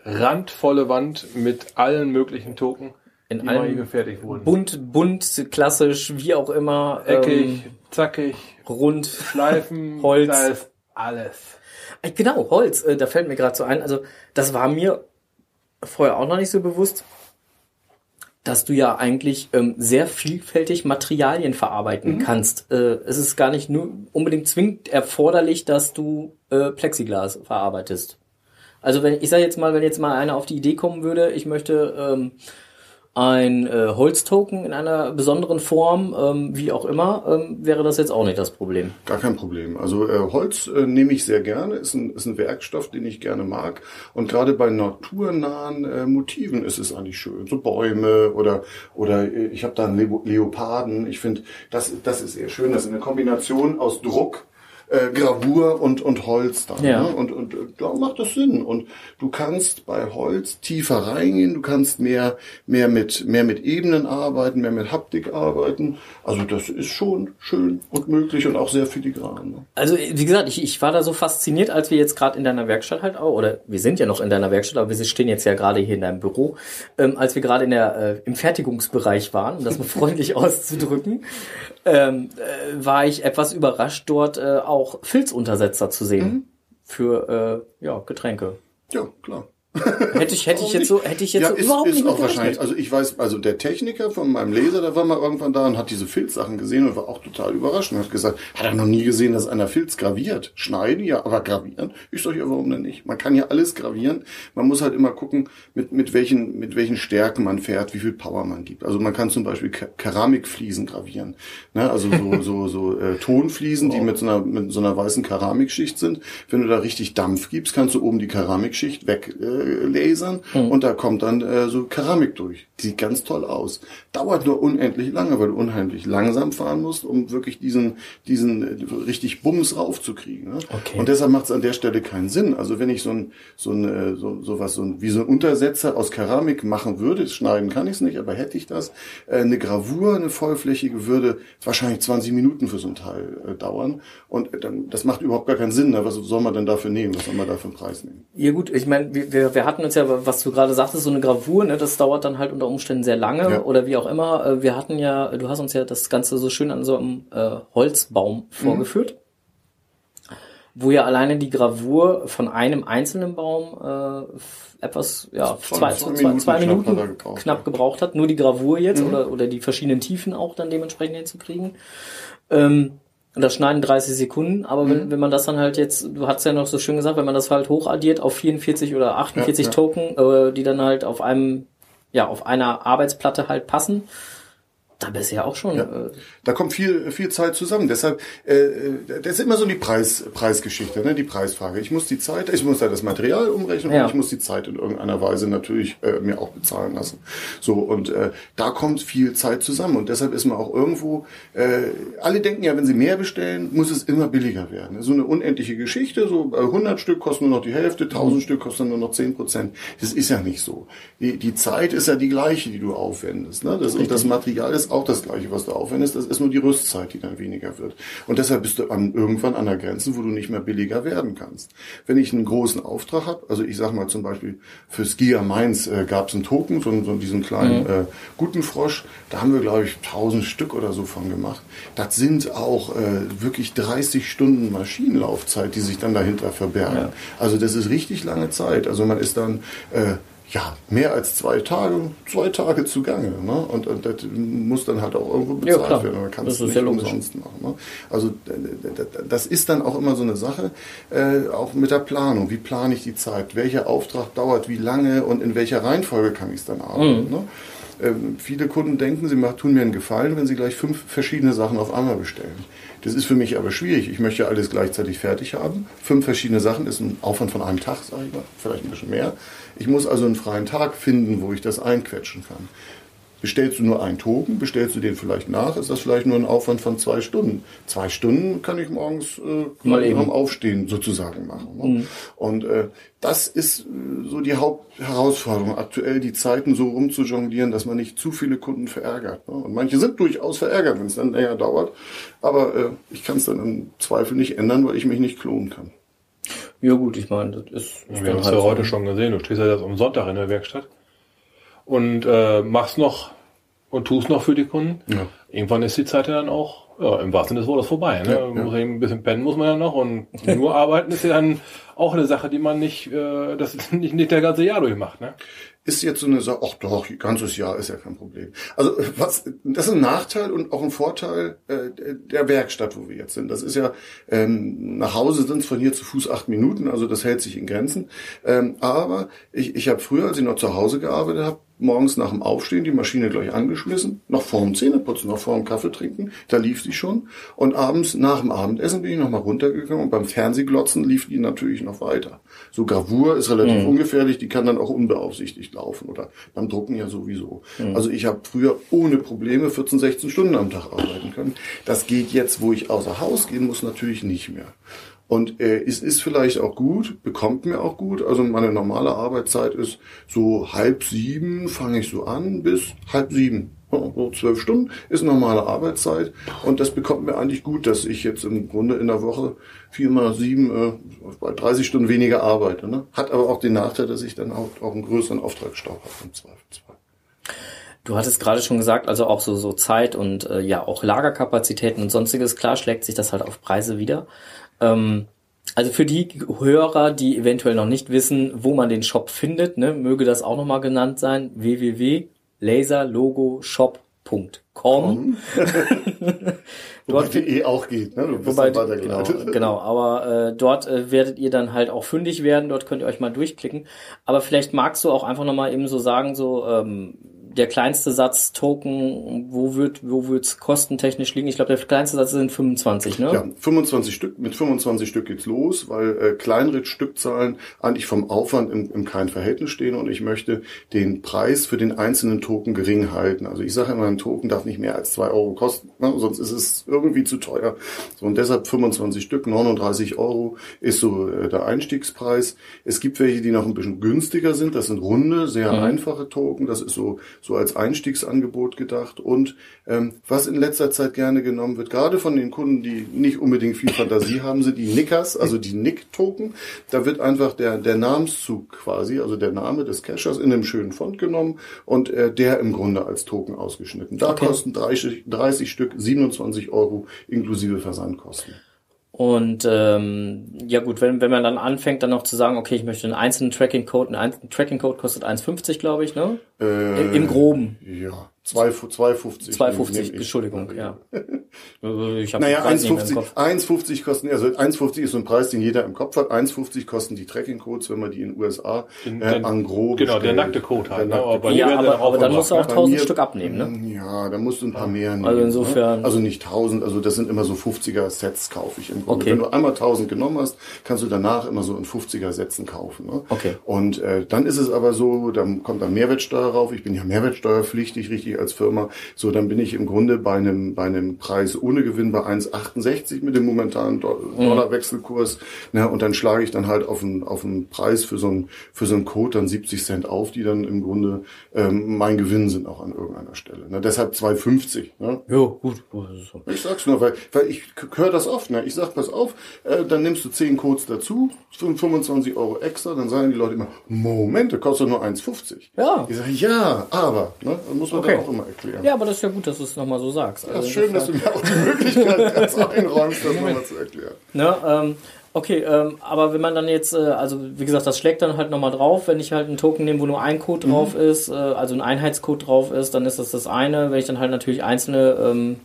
Randvolle Wand mit allen möglichen Token, In die mal allen hier gefertigt wurden. Bunt, bunt, klassisch, wie auch immer. Eckig, ähm, zackig, rund. Schleifen, Holz. da ist alles. Äh, Genau, Holz, äh, da fällt mir gerade so ein. Also, das war mir vorher auch noch nicht so bewusst, dass du ja eigentlich ähm, sehr vielfältig Materialien verarbeiten kannst. Äh, es ist gar nicht nur unbedingt zwingend erforderlich, dass du äh, Plexiglas verarbeitest. Also wenn ich sage jetzt mal, wenn jetzt mal einer auf die Idee kommen würde, ich möchte ähm, ein äh, Holztoken in einer besonderen Form, ähm, wie auch immer, ähm, wäre das jetzt auch nicht das Problem. Gar kein Problem. Also äh, Holz äh, nehme ich sehr gerne, ist ein, ist ein Werkstoff, den ich gerne mag. Und gerade bei naturnahen äh, Motiven ist es eigentlich schön. So Bäume oder oder äh, ich habe da einen Leo- Leoparden. Ich finde, das, das ist sehr schön. Das ist eine Kombination aus Druck. Äh, Gravur und, und Holz dann. Ja. Ne? Und, und äh, da macht das Sinn. Und du kannst bei Holz tiefer reingehen, du kannst mehr, mehr mit, mehr mit Ebenen arbeiten, mehr mit Haptik arbeiten. Also das ist schon schön und möglich und auch sehr filigran. Ne? Also wie gesagt, ich, ich war da so fasziniert, als wir jetzt gerade in deiner Werkstatt halt auch, oder wir sind ja noch in deiner Werkstatt, aber wir stehen jetzt ja gerade hier in deinem Büro, ähm, als wir gerade in der äh, im Fertigungsbereich waren, um das mal freundlich auszudrücken, ähm, äh, war ich etwas überrascht, dort äh, auch Filzuntersetzer zu sehen für äh, ja Getränke. Ja, klar. Hätte ich hätte ich jetzt so hätte ich jetzt ja, so ist, überhaupt ist nicht auch wahrscheinlich. Also ich weiß, also der Techniker von meinem Laser, der war mal irgendwann da und hat diese Filzsachen gesehen und war auch total überrascht und hat gesagt, hat er noch nie gesehen, dass einer Filz graviert. Schneiden, ja, aber gravieren? Ich sag ja, warum denn nicht? Man kann ja alles gravieren. Man muss halt immer gucken, mit, mit welchen, mit welchen Stärken man fährt, wie viel Power man gibt. Also man kann zum Beispiel Ke- Keramikfliesen gravieren. Ne? Also so, so, so äh, Tonfliesen, die mit so einer, mit so einer weißen Keramikschicht sind. Wenn du da richtig Dampf gibst, kannst du oben die Keramikschicht weglasern äh, lasern und da kommt dann äh, so Keramik durch. Sieht ganz toll aus. Dauert nur unendlich lange, weil du unheimlich langsam fahren musst, um wirklich diesen, diesen richtig Bums raufzukriegen. Ne? Okay. Und deshalb macht es an der Stelle keinen Sinn. Also wenn ich so ein, so ein, äh, so, so was, so ein, wie so ein Untersetzer aus Keramik machen würde, schneiden kann ich es nicht, aber hätte ich das, äh, eine Gravur, eine vollflächige würde wahrscheinlich 20 Minuten für so ein Teil äh, dauern. Und äh, dann, das macht überhaupt gar keinen Sinn. Ne? Was soll man denn dafür nehmen? Was soll man dafür einen Preis nehmen? Ja gut, ich meine, wir, wir, wir hatten uns ja, was du gerade sagtest, so eine Gravur, ne, das dauert dann halt unter Umständen sehr lange Ja. oder wie auch immer. Äh, Wir hatten ja, du hast uns ja das Ganze so schön an so einem äh, Holzbaum vorgeführt, wo ja alleine die Gravur von einem einzelnen Baum äh, etwas, ja, Zwei- zwei, Minuten zwei knapp Minuten er gebraucht, knapp gebraucht hat. Nur die Gravur jetzt oder, oder die verschiedenen Tiefen auch dann dementsprechend hinzukriegen. Ähm, und das schneiden 30 Sekunden, aber Mhm. wenn, wenn man das dann halt jetzt, du hast ja noch so schön gesagt, wenn man das halt hochaddiert auf 44 oder 48 Ja, ja. Token, äh, die dann halt auf einem, ja, auf einer Arbeitsplatte halt passen, da bist du ja auch schon. Äh, Da kommt viel, viel Zeit zusammen. Deshalb, äh, äh, das ist immer so die Preis, Preisgeschichte, ne? die Preisfrage. Ich muss die Zeit, ich muss da das Material umrechnen Ja. und ich muss die Zeit in irgendeiner Weise natürlich äh, mir auch bezahlen lassen. So und äh, da kommt viel Zeit zusammen und deshalb ist man auch irgendwo. Äh, alle denken ja, wenn sie mehr bestellen, muss es immer billiger werden. So eine unendliche Geschichte. So äh, 100 Stück kosten nur noch die Hälfte, 1000 Stück kosten nur noch 10 Prozent. Das ist ja nicht so. Die, die Zeit ist ja die gleiche, die du aufwendest. Ne? Das, und das Material ist auch das gleiche, was du aufwendest. Das ist nur die Rüstzeit, die dann weniger wird. Und deshalb bist du an, irgendwann an der Grenze, wo du nicht mehr billiger werden kannst. Wenn ich einen großen Auftrag habe, also ich sag mal zum Beispiel für Skia Mainz äh, gab es einen Token, so, so diesen kleinen äh, guten Frosch, da haben wir glaube ich 1000 Stück oder so von gemacht. Das sind auch äh, wirklich 30 Stunden Maschinenlaufzeit, die sich dann dahinter verbergen. Also das ist richtig lange Zeit. Also man ist dann äh, ja, mehr als zwei Tage, zwei Tage zugange. Ne? Und, und das muss dann halt auch irgendwo bezahlt klar. werden. Man kann Das es nicht ja umsonst machen. Ne? Also das ist dann auch immer so eine Sache, äh, auch mit der Planung. Wie plane ich die Zeit? Welcher Auftrag dauert wie lange und in welcher Reihenfolge kann ich es dann arbeiten? Mhm. Ne? Ähm, viele Kunden denken, sie tun mir einen Gefallen, wenn sie gleich fünf verschiedene Sachen auf einmal bestellen. Das ist für mich aber schwierig. Ich möchte alles gleichzeitig fertig haben. Fünf verschiedene Sachen ist ein Aufwand von einem Tag, sage ich mal, vielleicht ein bisschen mehr. Ich muss also einen freien Tag finden, wo ich das einquetschen kann. Bestellst du nur einen Token, bestellst du den vielleicht nach, ist das vielleicht nur ein Aufwand von zwei Stunden. Zwei Stunden kann ich morgens äh, Mal eben. beim Aufstehen sozusagen machen. Ne? Und äh, das ist äh, so die Hauptherausforderung aktuell, die Zeiten so rumzujonglieren, dass man nicht zu viele Kunden verärgert. Ne? Und manche sind durchaus verärgert, wenn es dann länger dauert. Aber äh, ich kann es dann im Zweifel nicht ändern, weil ich mich nicht klonen kann. Ja gut, ich meine, das ist, ist Wir dann haben es halt ja heute schon gesehen. Du stehst ja jetzt am Sonntag in der Werkstatt und äh, machst noch und tust noch für die Kunden. Ja. Irgendwann ist die Zeit ja dann auch ja, im wahrsten Sinne des Wortes vorbei. Ne? Ja. Muss Ein bisschen pennen muss man ja noch und nur arbeiten ist ja dann auch eine Sache, die man nicht, äh, das nicht, nicht der ganze Jahr durchmacht. Ne? ist jetzt so eine Sache, ach doch, ganzes Jahr ist ja kein Problem. Also was, das ist ein Nachteil und auch ein Vorteil äh, der Werkstatt, wo wir jetzt sind. Das ist ja, ähm, nach Hause sind es von hier zu Fuß acht Minuten, also das hält sich in Grenzen. Ähm, aber ich, ich habe früher, als ich noch zu Hause gearbeitet habe, morgens nach dem Aufstehen die Maschine gleich angeschmissen, noch vor dem Zähneputzen, noch vor dem Kaffee trinken, da lief die schon. Und abends nach dem Abendessen bin ich nochmal runtergegangen und beim Fernsehglotzen lief die natürlich noch weiter. So Gravur ist relativ ungefährlich, die kann dann auch unbeaufsichtigt laufen oder beim Drucken ja sowieso. Also ich habe früher ohne Probleme 14, 16 Stunden am Tag arbeiten können. Das geht jetzt, wo ich außer Haus gehen muss, natürlich nicht mehr. Und äh, es ist vielleicht auch gut, bekommt mir auch gut. Also meine normale Arbeitszeit ist so halb sieben, fange ich so an, bis halb sieben. So zwölf Stunden ist normale Arbeitszeit. Und das bekommt mir eigentlich gut, dass ich jetzt im Grunde in der Woche vier mal sieben, äh, bei 30 Stunden weniger arbeite. Ne? Hat aber auch den Nachteil, dass ich dann auch, auch einen größeren Auftragsstau habe im Zweifelsfall. Du hattest gerade schon gesagt, also auch so, so Zeit und äh, ja auch Lagerkapazitäten und sonstiges, klar schlägt sich das halt auf Preise wieder. Ähm, also für die Hörer, die eventuell noch nicht wissen, wo man den Shop findet, ne, möge das auch nochmal genannt sein, www.laserlogoshop.com. Wobei die eh auch geht, ne? Du bist Wobei, dann genau, genau, aber äh, dort äh, werdet ihr dann halt auch fündig werden, dort könnt ihr euch mal durchklicken. Aber vielleicht magst du auch einfach nochmal eben so sagen, so ähm, der kleinste Satz Token, wo wird wo wird's kostentechnisch liegen? Ich glaube, der kleinste Satz sind 25, ne? Ja, 25 Stück, mit 25 Stück geht's los, weil äh, kleinere Stückzahlen eigentlich vom Aufwand im, im kein Verhältnis stehen und ich möchte den Preis für den einzelnen Token gering halten. Also ich sage immer, ein Token darf nicht mehr als zwei Euro kosten, ne? sonst ist es irgendwie zu teuer. So, und deshalb 25 Stück, 39 Euro ist so äh, der Einstiegspreis. Es gibt welche, die noch ein bisschen günstiger sind. Das sind runde, sehr einfache Token. Das ist so, so als Einstiegsangebot gedacht. Und ähm, was in letzter Zeit gerne genommen wird, gerade von den Kunden, die nicht unbedingt viel Fantasie haben, sind die Nickers, also die Nick-Token. Da wird einfach der, der Namenszug quasi, also der Name des Cachers in einem schönen Font genommen und äh, der im Grunde als Token ausgeschnitten. Da Okay. kosten 30, 30 Stück 27 Euro inklusive Versandkosten. Und ähm, ja gut, wenn, wenn man dann anfängt, dann noch zu sagen, okay, ich möchte einen einzelnen Tracking-Code, ein Tracking-Code kostet 1,50, glaube ich, ne? Äh, Im, Im Groben. Ja, 2,50. 2,50, nehme ich. Entschuldigung, ja. Ich Naja, den Preis nicht mehr im 1,50 Kopf. 1,50 kosten, also 1,50 ist so ein Preis, den jeder im Kopf hat. 1,50 kosten die Tracking-Codes, wenn man die in den USA Den- äh, en gros genau, der bestellt. nackte Code halt, Der ne? nackte Code. Ja, dann aber, aber dann musst du auch verbracht, Bei 1000 mir- Stück abnehmen, ne? Ja, da musst du ein paar mehr nehmen. Also insofern- Ne? Also nicht 1000, also das sind immer so 50er Sets kaufe ich im Grunde. Okay. Wenn du einmal 1000 genommen hast, kannst du danach immer so in 50er Sätzen kaufen. Ne? Okay. Und äh, dann ist es aber so, dann kommt da Mehrwertsteuer rauf. Ich bin ja mehrwertsteuerpflichtig, richtig als Firma. So, dann bin ich im Grunde bei einem, bei einem Preis ohne Gewinn bei 1,68 mit dem momentanen Do Dollarwechselkurs. Ne? Und dann schlage ich dann halt auf einen, auf einen Preis für so einen, für so einen Code dann 70 Cent auf, die dann im Grunde ähm, mein Gewinn sind auch an irgendeiner Stelle. Ne? Deshalb 2,50. Ne? Jo, gut. Ich sag's nur, weil, weil ich höre das oft. Ne? Ich sag, pass auf, äh, dann nimmst du 10 Codes dazu, 25 Euro extra, dann sagen die Leute immer, Moment, der kostet nur 1,50. Ja. Ich sage, ja, aber, ne? muss man Okay. Auch immer erklären. Ja, aber das ist ja gut, dass du es nochmal so sagst. Das Also ist schön, dass du mir auch die Möglichkeit ganz einräumst, das nochmal zu erklären. Ne, ähm, okay, ähm, aber wenn man dann jetzt, äh, also wie gesagt, das schlägt dann halt nochmal drauf, wenn ich halt einen Token nehme, wo nur ein Code drauf ist, äh, also ein Einheitscode drauf ist, dann ist das das eine. Wenn ich dann halt natürlich einzelne ähm,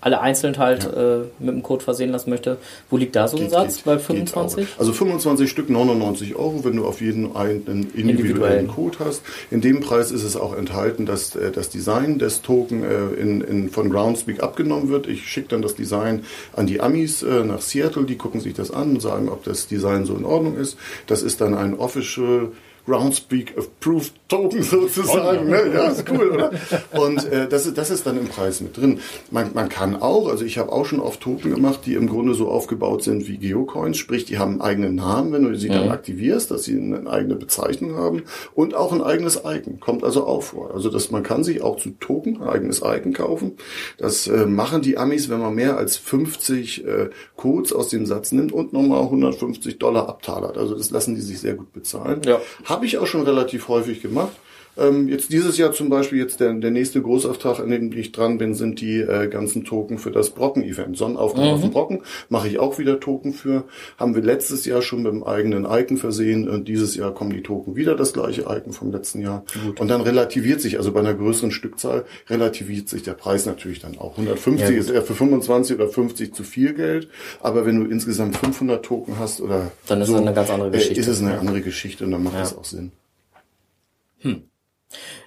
alle einzeln halt äh, mit dem Code versehen lassen möchte. Wo liegt da so ein Geht- Satz? geht- Bei geht 25? auch. Also 25 Stück 99 Euro, wenn du auf jeden einen individuellen Individuellen. Code hast. In dem Preis ist es auch enthalten, dass äh, das Design des Token äh, in, in, von Groundspeak abgenommen wird. Ich schicke dann das Design an die Amis äh, nach Seattle, die gucken sich das an und sagen, ob das Design so in Ordnung ist. Das ist dann ein official Groundspeak Approved Token sozusagen. Ne? Ja, ist cool, oder? Und äh, das, ist, das ist dann im Preis mit drin. Man, man kann auch, also ich habe auch schon oft Token gemacht, die im Grunde so aufgebaut sind wie Geocoins, sprich, die haben einen eigenen Namen, wenn du sie dann aktivierst, dass sie eine eigene Bezeichnung haben und auch ein eigenes Icon. Kommt also auch vor. Also dass man kann sich auch zu Token ein eigenes Icon kaufen. Das äh, machen die Amis, wenn man mehr als 50 äh, Codes aus dem Satz nimmt und nochmal 150 Dollar abtalert. Also das lassen die sich sehr gut bezahlen. Ja. Habe ich auch schon relativ häufig gemacht. Ähm, jetzt dieses Jahr zum Beispiel, jetzt der, der nächste Großauftrag, an dem ich dran bin, sind die äh, ganzen Token für das Brocken-Event. Sonnenaufgang auf dem Brocken mache ich auch wieder Token für. Haben wir letztes Jahr schon mit dem eigenen Icon versehen und dieses Jahr kommen die Token wieder das gleiche Icon vom letzten Jahr. Und dann relativiert sich, also bei einer größeren Stückzahl, relativiert sich der Preis natürlich dann auch. 150 Ja, gut. ist eher für 25 oder 50 zu viel Geld, aber wenn du insgesamt 500 Token hast oder Dann ist so, das eine ganz andere äh, Geschichte. Ist es eine andere Geschichte und dann macht Ja. es auch Sinn.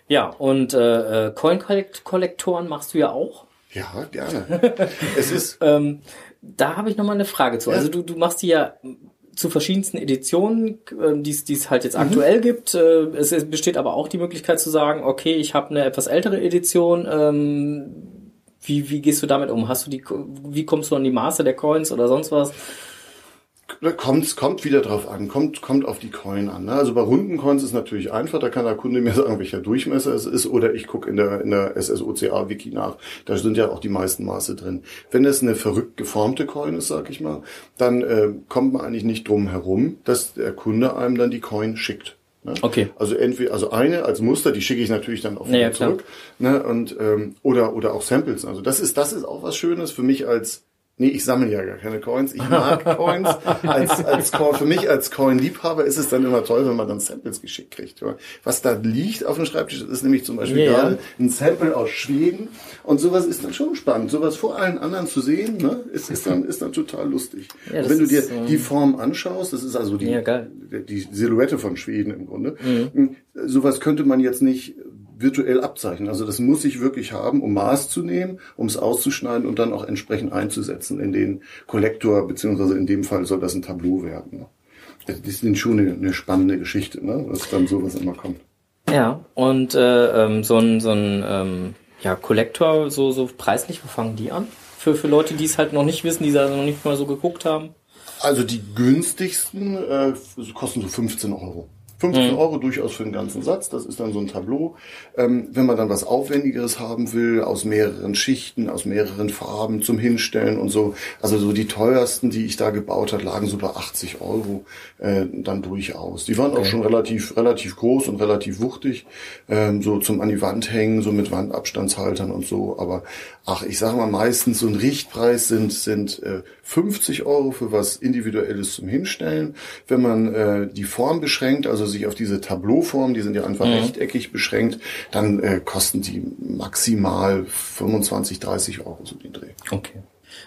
Ja, und äh, äh, Coin-Kollektoren machst du ja auch. Ja, gerne. es ist Ähm, da habe ich nochmal eine Frage zu. Ja. Also du, du machst die ja zu verschiedensten Editionen, ähm, die es die es halt jetzt aktuell gibt. Äh, es besteht aber auch die Möglichkeit zu sagen, okay, ich habe eine etwas ältere Edition. Ähm, wie, wie gehst du damit um? Hast du die, wie kommst du an die Maße der Coins oder sonst was? Da kommt, kommt wieder drauf an, kommt, kommt auf die Coin an. Ne? Also bei runden Coins ist natürlich einfach, da kann der Kunde mir sagen, welcher Durchmesser es ist, oder ich gucke in der, in der SSOCA-Wiki nach. Da sind ja auch die meisten Maße drin. Wenn es eine verrückt geformte Coin ist, sag ich mal, dann äh, kommt man eigentlich nicht drum herum, dass der Kunde einem dann die Coin schickt. Ne? Okay. Also entweder, also eine als Muster, die schicke ich natürlich dann auch Ja, wieder ja, klar. zurück. Ne? Und ähm, oder oder auch Samples. Also das ist das ist auch was Schönes für mich als Nee, ich sammle ja gar keine Coins. Ich mag Coins. Als, als Coin, für mich als Coin-Liebhaber ist es dann immer toll, wenn man dann Samples geschickt kriegt. Was da liegt auf dem Schreibtisch, ist nämlich zum Beispiel ja. gerade ein Sample aus Schweden. Und sowas ist dann schon spannend. Sowas vor allen anderen zu sehen, ne, ist, ist, dann, ist dann total lustig. Ja, Und wenn du dir ist, ähm, die Form anschaust, das ist also die, Ja, die Silhouette von Schweden im Grunde. Mhm. Sowas könnte man jetzt nicht virtuell abzeichnen. Also das muss ich wirklich haben, um Maß zu nehmen, um es auszuschneiden und dann auch entsprechend einzusetzen in den Kollektor, beziehungsweise in dem Fall soll das ein Tableau werden. Ne? Das ist schon eine, eine spannende Geschichte, ne? dass dann sowas immer kommt. Ja, und äh, ähm, so ein, so ein ähm, ja, Kollektor, so, so preislich, wo fangen die an? Für, für Leute, die es halt noch nicht wissen, die da noch nicht mal so geguckt haben. Also die günstigsten äh, kosten so 15 Euro. 15 Euro durchaus für den ganzen Satz, das ist dann so ein Tableau. Ähm, wenn man dann was Aufwendigeres haben will, aus mehreren Schichten, aus mehreren Farben zum Hinstellen und so, also so die teuersten, die ich da gebaut habe, lagen so bei 80 Euro äh, dann durchaus. Die waren auch schon relativ relativ groß und relativ wuchtig, ähm, so zum an die Wand hängen, so mit Wandabstandshaltern und so. Aber ach, ich sage mal meistens so ein Richtpreis sind sind äh, 50 Euro für was Individuelles zum Hinstellen. Wenn man äh, die Form beschränkt, also sich auf diese Tableauform, die sind ja einfach rechteckig beschränkt, dann äh, kosten die maximal 25, 30 Euro so den Dreh. Okay.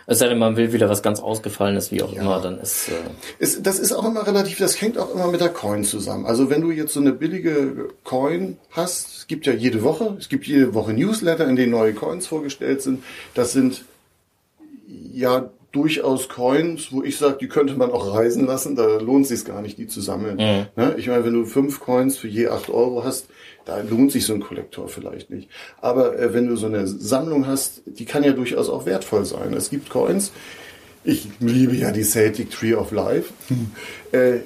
Es sei denn, man will wieder was ganz Ausgefallenes, wie auch immer, dann ist. Äh, Es, das ist auch immer relativ, das hängt auch immer mit der Coin zusammen. Also wenn du jetzt so eine billige Coin hast, es gibt ja jede Woche, es gibt jede Woche Newsletter, in denen neue Coins vorgestellt sind. Das sind ja durchaus Coins, wo ich sage, die könnte man auch reisen lassen, da lohnt sich gar nicht, die zu sammeln. Ne? Ich meine, wenn du fünf Coins für je acht Euro hast, da lohnt sich so ein Kollektor vielleicht nicht. Aber äh, wenn du so eine Sammlung hast, die kann ja durchaus auch wertvoll sein. Es gibt Coins, ich liebe ja die Celtic Tree of Life. Äh,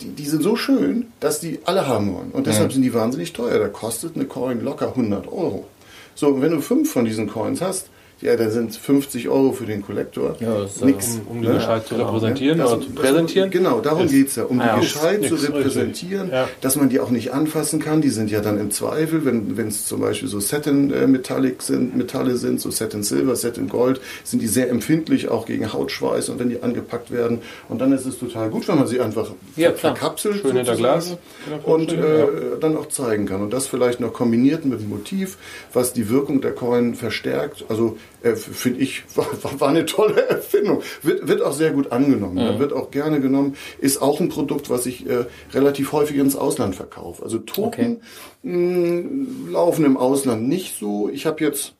die, die sind so schön, dass die alle haben wollen. Und deshalb sind die wahnsinnig teuer. Da kostet eine Coin locker 100 Euro. So, und wenn du fünf von diesen Coins hast, ja, da sind 50 Euro für den Kollektor. Ja, das ist, Nix. Um, um die ne? gescheit zu genau. repräsentieren Das- oder zu präsentieren. Genau, darum Ist- geht's ja. Um Ja, die gescheit zu repräsentieren, Ja. dass man die auch nicht anfassen kann. Die sind ja dann im Zweifel, wenn es zum Beispiel so Satin äh, Metallic sind, Metalle sind, so Satin Silber, Satin Gold, sind die sehr empfindlich auch gegen Hautschweiß und wenn die angepackt werden. Und dann ist es total gut, wenn man sie einfach Ja, klar. verkapselt Schön hinter Glas. und Ja. äh, dann auch zeigen kann. Und das vielleicht noch kombiniert mit dem Motiv, was die Wirkung der Coin verstärkt. Also äh, finde ich, war, war eine tolle Erfindung. Wird, wird auch sehr gut angenommen, mhm. wird auch gerne genommen. Ist auch ein Produkt, was ich äh, relativ häufig ins Ausland verkaufe. Also Token okay. mh, laufen im Ausland nicht so. Ich habe jetzt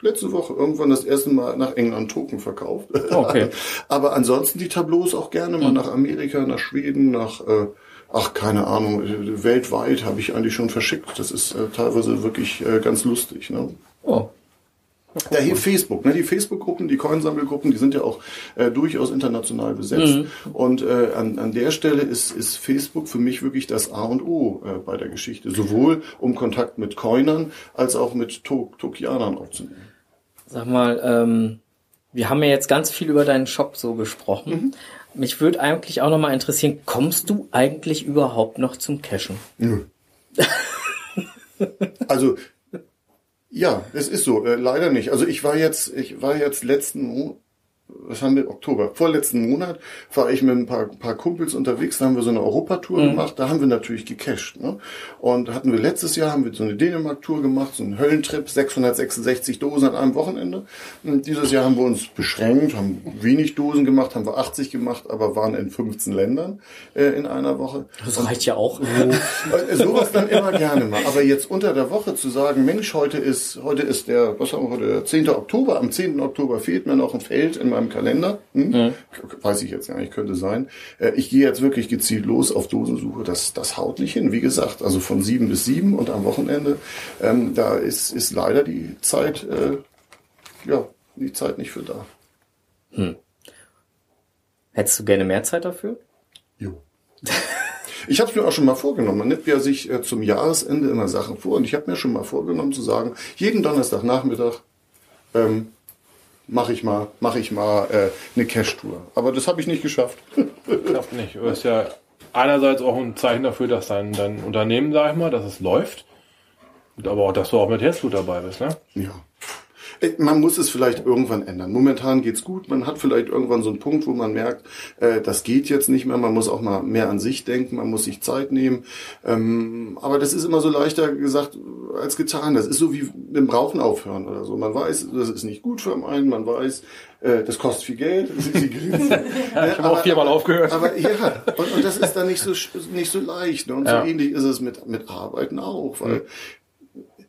letzte Woche irgendwann das erste Mal nach England Token verkauft. Okay. Aber ansonsten die Tableaus auch gerne mal mhm. nach Amerika, nach Schweden, nach äh, ach keine Ahnung, weltweit habe ich eigentlich schon verschickt. Das ist äh, teilweise wirklich äh, ganz lustig. Ne? Oh. Da hilft Facebook, ne? Die Facebook-Gruppen, die Coinsammelgruppen, die sind ja auch äh, durchaus international besetzt. Mhm. Und äh, an, an der Stelle ist, ist Facebook für mich wirklich das A und O äh, bei der Geschichte. Sowohl um Kontakt mit Coinern als auch mit Tokianern aufzunehmen. Sag mal, ähm, wir haben ja jetzt ganz viel über deinen Shop so gesprochen. Mhm. Mich würde eigentlich auch nochmal interessieren, kommst du eigentlich überhaupt noch zum Cashen? Nö. also ja, es ist so. Äh, leider nicht. Also ich war jetzt, ich war jetzt letzten was haben wir, Oktober, vorletzten Monat, war ich mit ein paar, paar Kumpels unterwegs, da haben wir so eine Europatour mhm. gemacht, da haben wir natürlich gecached. Ne? Und hatten wir letztes Jahr, haben wir so eine Dänemark-Tour gemacht, so einen Höllentrip, 666 Dosen an einem Wochenende. Und dieses Jahr haben wir uns beschränkt, haben wenig Dosen gemacht, haben wir 80 gemacht, aber waren in 15 Ländern äh, in einer Woche. Das reicht ja auch. So, äh, sowas dann immer gerne mal. Aber jetzt unter der Woche zu sagen, Mensch, heute ist, heute ist der, was haben wir heute, der 10. Oktober, am 10. Oktober fehlt mir noch ein Feld in meinem Kalender. Hm? Mhm. Weiß ich jetzt gar nicht, könnte sein. Äh, ich gehe jetzt wirklich gezielt los auf Dosensuche. Das, das haut nicht hin. Wie gesagt, also von sieben bis sieben und am Wochenende, ähm, da ist, ist leider die Zeit, äh, ja, die Zeit nicht für da. Hm. Hättest du gerne mehr Zeit dafür? Jo. Ich habe es mir auch schon mal vorgenommen. Man nimmt ja sich äh, zum Jahresende immer Sachen vor und ich habe mir schon mal vorgenommen zu sagen, jeden Donnerstagnachmittag ähm, mache ich mal, mache ich mal äh, eine Cash-Tour. Aber das habe ich nicht geschafft. Schafft nicht. Das ist ja einerseits auch ein Zeichen dafür, dass dein, dein Unternehmen, sag ich mal, dass es läuft. Aber auch, dass du auch mit Herzblut dabei bist, ne? Ja. Man muss es vielleicht irgendwann ändern. Momentan geht's gut. Man hat vielleicht irgendwann so einen Punkt, wo man merkt, äh, das geht jetzt nicht mehr. Man muss auch mal mehr an sich denken. Man muss sich Zeit nehmen. Ähm, aber das ist immer so leichter gesagt als getan. Das ist so wie mit dem Rauchen aufhören oder so. Man weiß, das ist nicht gut für einen. Man weiß, äh, das kostet viel Geld. Ja, ich habe auch viermal aufgehört. Aber ja, und, und, das ist dann nicht so nicht so leicht. Ne? Und ja. so ähnlich ist es mit mit Arbeiten auch, weil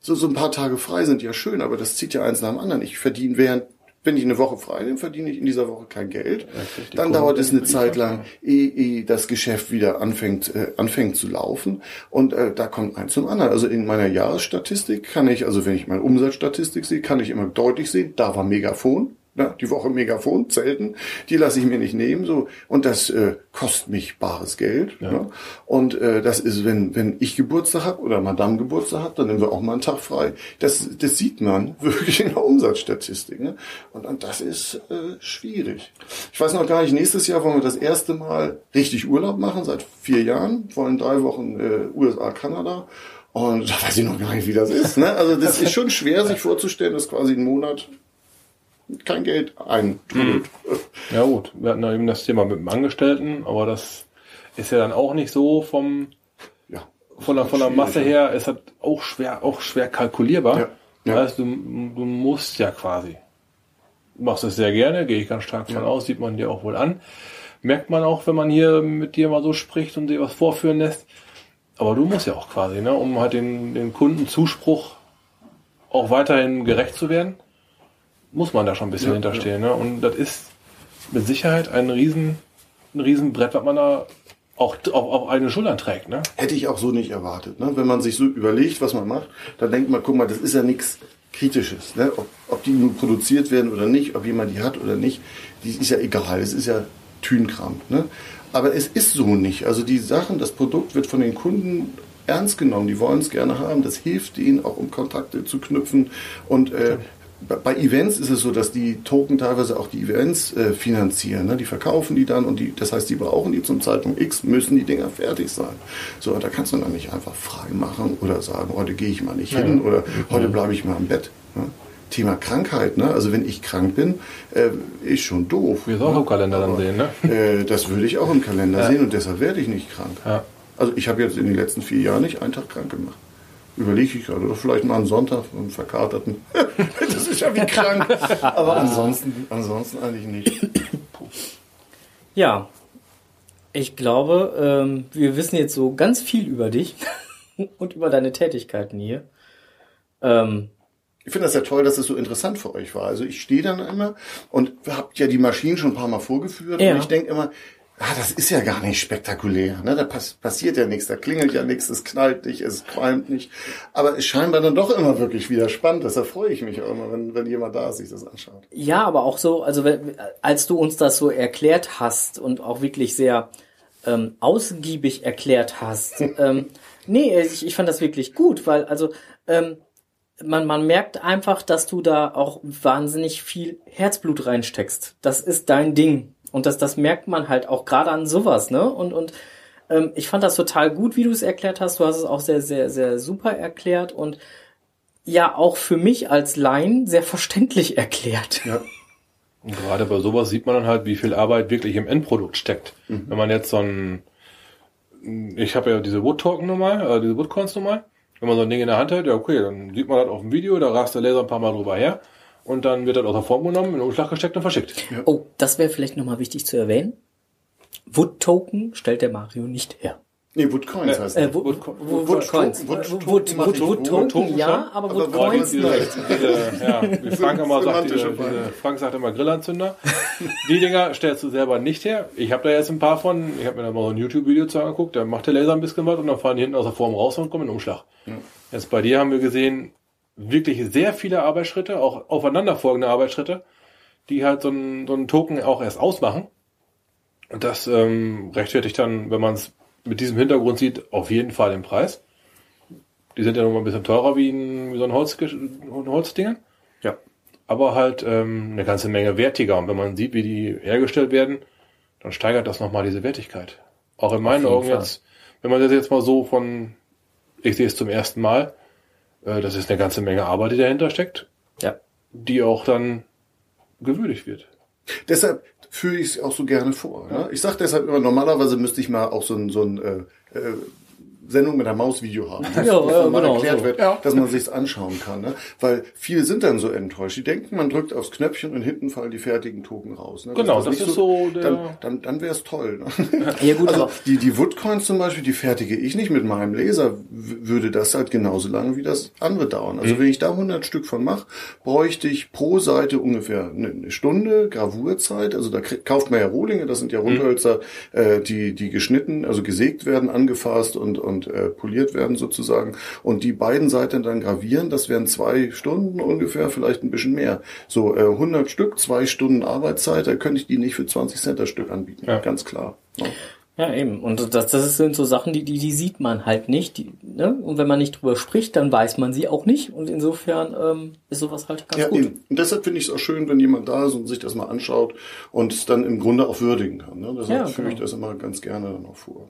so, so ein paar Tage frei sind ja schön, aber das zieht ja eins nach dem anderen. Ich verdiene während wenn ich eine Woche frei nehme, verdiene ich in dieser Woche kein Geld. Dann dauert es eine Zeit lang, ehe, ehe das Geschäft wieder anfängt, äh, anfängt zu laufen. Und äh, da kommt eins zum anderen. Also in meiner Jahresstatistik kann ich, also wenn ich meine Umsatzstatistik sehe, kann ich immer deutlich sehen, da war Megafon. Ne, die Woche Megafon, Zelten, die lasse ich mir nicht nehmen. So Und das äh, kostet mich bares Geld. Ja. Ne? Und äh, das ist, wenn, wenn ich Geburtstag habe oder Madame Geburtstag hat, dann nehmen wir auch mal einen Tag frei. Das, das sieht man wirklich in der Umsatzstatistik. Ne? Und, und das ist äh, schwierig. Ich weiß noch gar nicht, nächstes Jahr wollen wir das erste Mal richtig Urlaub machen, seit vier Jahren, wollen drei Wochen äh, USA, Kanada. Und da weiß ich noch gar nicht, wie das ist. Ne? Also das ist schon schwer, sich vorzustellen, dass quasi ein Monat kein Geld eintrudelt. Hm. Ja gut, wir hatten ja eben das Thema mit dem Angestellten, aber das ist ja dann auch nicht so vom ja, von der, von der Masse her, ist das auch schwer, auch schwer kalkulierbar. Ja, ja. Das heißt, du, du musst ja quasi. Machst es sehr gerne, gehe ich ganz stark von aus, sieht man dir auch wohl an. Merkt man auch, wenn man hier mit dir mal so spricht und dir was vorführen lässt. Aber du musst ja auch quasi, ne, um halt den, den Kundenzuspruch auch weiterhin gerecht zu werden muss man da schon ein bisschen ja, hinterstehen. Ja. Ne? Und das ist mit Sicherheit ein riesen, ein riesen Brett, was man da auch auf, auf eigene Schultern trägt. Ne? Hätte ich auch so nicht erwartet. Ne? Wenn man sich so überlegt, was man macht, dann denkt man, guck mal, das ist ja nichts Kritisches. Ne? Ob, ob die nun produziert werden oder nicht, ob jemand die hat oder nicht, die ist ja egal. Es ist ja Tünkram. Ne? Aber es ist so nicht. Also die Sachen, das Produkt wird von den Kunden ernst genommen. Die wollen es gerne haben. Das hilft ihnen auch, um Kontakte zu knüpfen. Und äh, bei Events ist es so, dass die Token teilweise auch die Events äh, finanzieren. Ne? Die verkaufen die dann und die, das heißt, die brauchen die zum Zeitpunkt X, müssen die Dinger fertig sein. So, da kannst du dann nicht einfach frei machen oder sagen, heute gehe ich mal nicht ja. hin oder heute bleibe ich mal im Bett. Ne? Thema Krankheit, ne? Also wenn ich krank bin, äh, ist schon doof. Wir auch ne? im Kalender dann sehen, ne? Äh, das würde ich auch im Kalender ja. sehen und deshalb werde ich nicht krank. Ja. Also ich habe jetzt in den letzten vier Jahren nicht einen Tag krank gemacht. Überlege ich gerade. Oder vielleicht mal einen Sonntag, einen verkaterten. das ist ja wie krank. Aber ansonsten, ansonsten eigentlich nicht. Ja, ich glaube, ähm, wir wissen jetzt so ganz viel über dich und über deine Tätigkeiten hier. Ähm, Ich finde das ja toll, dass es so interessant für euch war. Also ich stehe dann immer und habt ja die Maschinen schon ein paar Mal vorgeführt Ja. und ich denke immer, ah, das ist ja gar nicht spektakulär. Ne? Da pass passiert ja nichts, da klingelt ja nichts, es knallt nicht, es qualmt nicht. Aber es scheinbar dann doch immer wirklich wieder spannend. Deshalb freue ich mich auch immer, wenn, wenn jemand da ist, sich das anschaut. Ja, aber auch so, also wenn, als du uns das so erklärt hast und auch wirklich sehr ähm, ausgiebig erklärt hast, ähm, nee, ich, ich fand das wirklich gut, weil also ähm, man, man merkt einfach, dass du da auch wahnsinnig viel Herzblut reinsteckst. Das ist dein Ding. Und das, das merkt man halt auch gerade an sowas, ne? Und, und ähm, ich fand das total gut, wie du es erklärt hast. Du hast es auch sehr, sehr, sehr super erklärt und ja auch für mich als Laien sehr verständlich erklärt. Ja. Und gerade bei sowas sieht man dann halt, wie viel Arbeit wirklich im Endprodukt steckt. Wenn man jetzt so ein, ich habe ja diese Wood Token normal, äh, diese Woodcoins normal. Wenn man so ein Ding in der Hand hält, ja okay, dann sieht man das auf dem Video, da rast der Laser ein paar Mal drüber her und dann wird das aus der Form genommen, in den Umschlag gesteckt und verschickt. Oh, das wäre vielleicht nochmal wichtig zu erwähnen. Wood Token stellt der Mario nicht her. Nee, Woodcoins heißt Äh, das. Wood, Wood- Wood, Wood- Coins. Wood- Wood, Token Wood, Wood, ja, aber Wood Wood Coins Coins nicht. Diese, ja, wie Frank immer sagt, diese, Frank sagt immer Grillanzünder. Die Dinger stellst du selber nicht her. Ich habe da jetzt ein paar von, ich habe mir da mal so ein YouTube-Video zu angeguckt, da macht der Laser ein bisschen was und dann fahren die hinten aus der Form raus und kommen in den Umschlag. Jetzt bei dir haben wir gesehen, wirklich sehr viele Arbeitsschritte, auch aufeinanderfolgende Arbeitsschritte, die halt so einen, so einen Token auch erst ausmachen. Und das ähm, rechtfertigt dann, wenn man es mit diesem Hintergrund sieht, auf jeden Fall den Preis. Die sind ja noch mal ein bisschen teurer wie, ein, wie so ein, Holz, ein Holzdingen. Ja. Aber halt ähm, eine ganze Menge wertiger. Und wenn man sieht, wie die hergestellt werden, dann steigert das nochmal diese Wertigkeit. Auch in meinen Augen Fall. jetzt, wenn man das jetzt mal so von, ich sehe es zum ersten Mal, äh, das ist eine ganze Menge Arbeit, die dahinter steckt, Ja. die auch dann gewürdigt wird. Deshalb führe ich es auch so gerne vor. Ne? Ich sage deshalb immer, normalerweise müsste ich mal auch so ein, so ein äh, äh, Sendung mit einem Mausvideo haben. Ja, Wo ja, mal genau, erklärt so. wird, Ja. dass man sich's anschauen kann. Ne? Weil viele sind dann so enttäuscht. Die denken, man drückt aufs Knöpfchen und hinten fallen die fertigen Token raus. Ne? Dass Genau, das nicht ist so der- Dann, dann, dann wäre es toll. Ne? Ja, gut, also die, die Woodcoins zum Beispiel, die fertige ich nicht mit meinem Laser. Würde das halt genauso lange wie das andere dauern. Also wenn ich da 100 Stück von mache, bräuchte ich pro Seite ungefähr eine, eine Stunde Gravurzeit. Also da kauft man ja Rohlinge, das sind ja Rundhölzer, äh, die, die geschnitten, also gesägt werden, angefasst und, und äh, poliert werden sozusagen. Und die beiden Seiten dann gravieren, das wären zwei Stunden ungefähr, vielleicht ein bisschen mehr. So äh, 100 Stück, zwei Stunden Arbeitszeit, da könnte ich die nicht für 20 Cent das Stück anbieten. Ja. Ganz klar. Ne? Ja, eben. Und das, das sind so Sachen, die, die, die sieht man halt nicht. Die, ne? Und wenn man nicht drüber spricht, dann weiß man sie auch nicht. Und insofern ähm, ist sowas halt ganz Ja, gut. eben. Und deshalb finde ich es auch schön, wenn jemand da ist und sich das mal anschaut und es dann im Grunde auch würdigen kann. Ne? Deshalb Ja, führe ich genau. das immer ganz gerne dann auch vor.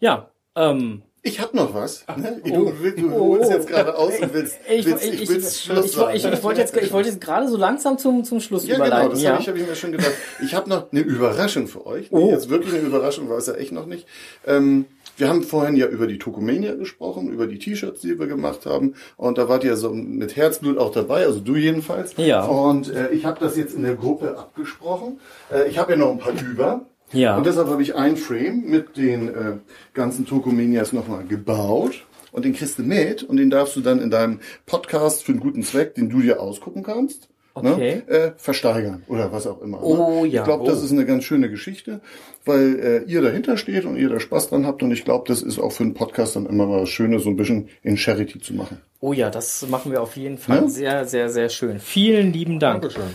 Ja, ähm, Ich habe noch was. Ne? oh. Du, du, du Oh, holst oh. jetzt gerade aus und willst, ich, willst, ich, ich, willst ich, Schluss ich, ich, ich wollte jetzt, ich wollte jetzt gerade so langsam zum, zum Schluss Ja, genau, überleiten. das ja. habe ich, hab ich mir schon gedacht. Ich habe noch eine Überraschung für euch. Oh. Nee, Jetzt wirklich eine Überraschung, war es ja echt noch nicht. Ähm, wir haben vorhin ja über die Tokomania gesprochen, über die T-Shirts, die wir gemacht haben. Und da wart ihr so mit Herzblut auch dabei, also du jedenfalls. Ja. Und äh, ich habe das jetzt in der Gruppe abgesprochen. Äh, ich habe ja noch ein paar über. Ja. Und deshalb habe ich ein Frame mit den äh, ganzen Tokomanias nochmal gebaut. Und den kriegst du mit und den darfst du dann in deinem Podcast für einen guten Zweck, den du dir ausgucken kannst, Okay. ne, äh, versteigern oder was auch immer. Oh, ne? ja. Ich glaube, das Oh. ist eine ganz schöne Geschichte, weil äh, ihr dahinter steht und ihr da Spaß dran habt. Und ich glaube, das ist auch für einen Podcast dann immer was Schönes, so ein bisschen in Charity zu machen. Oh ja, das machen wir auf jeden Fall. Ja? Sehr, sehr, sehr schön. Vielen lieben Dank. Dankeschön.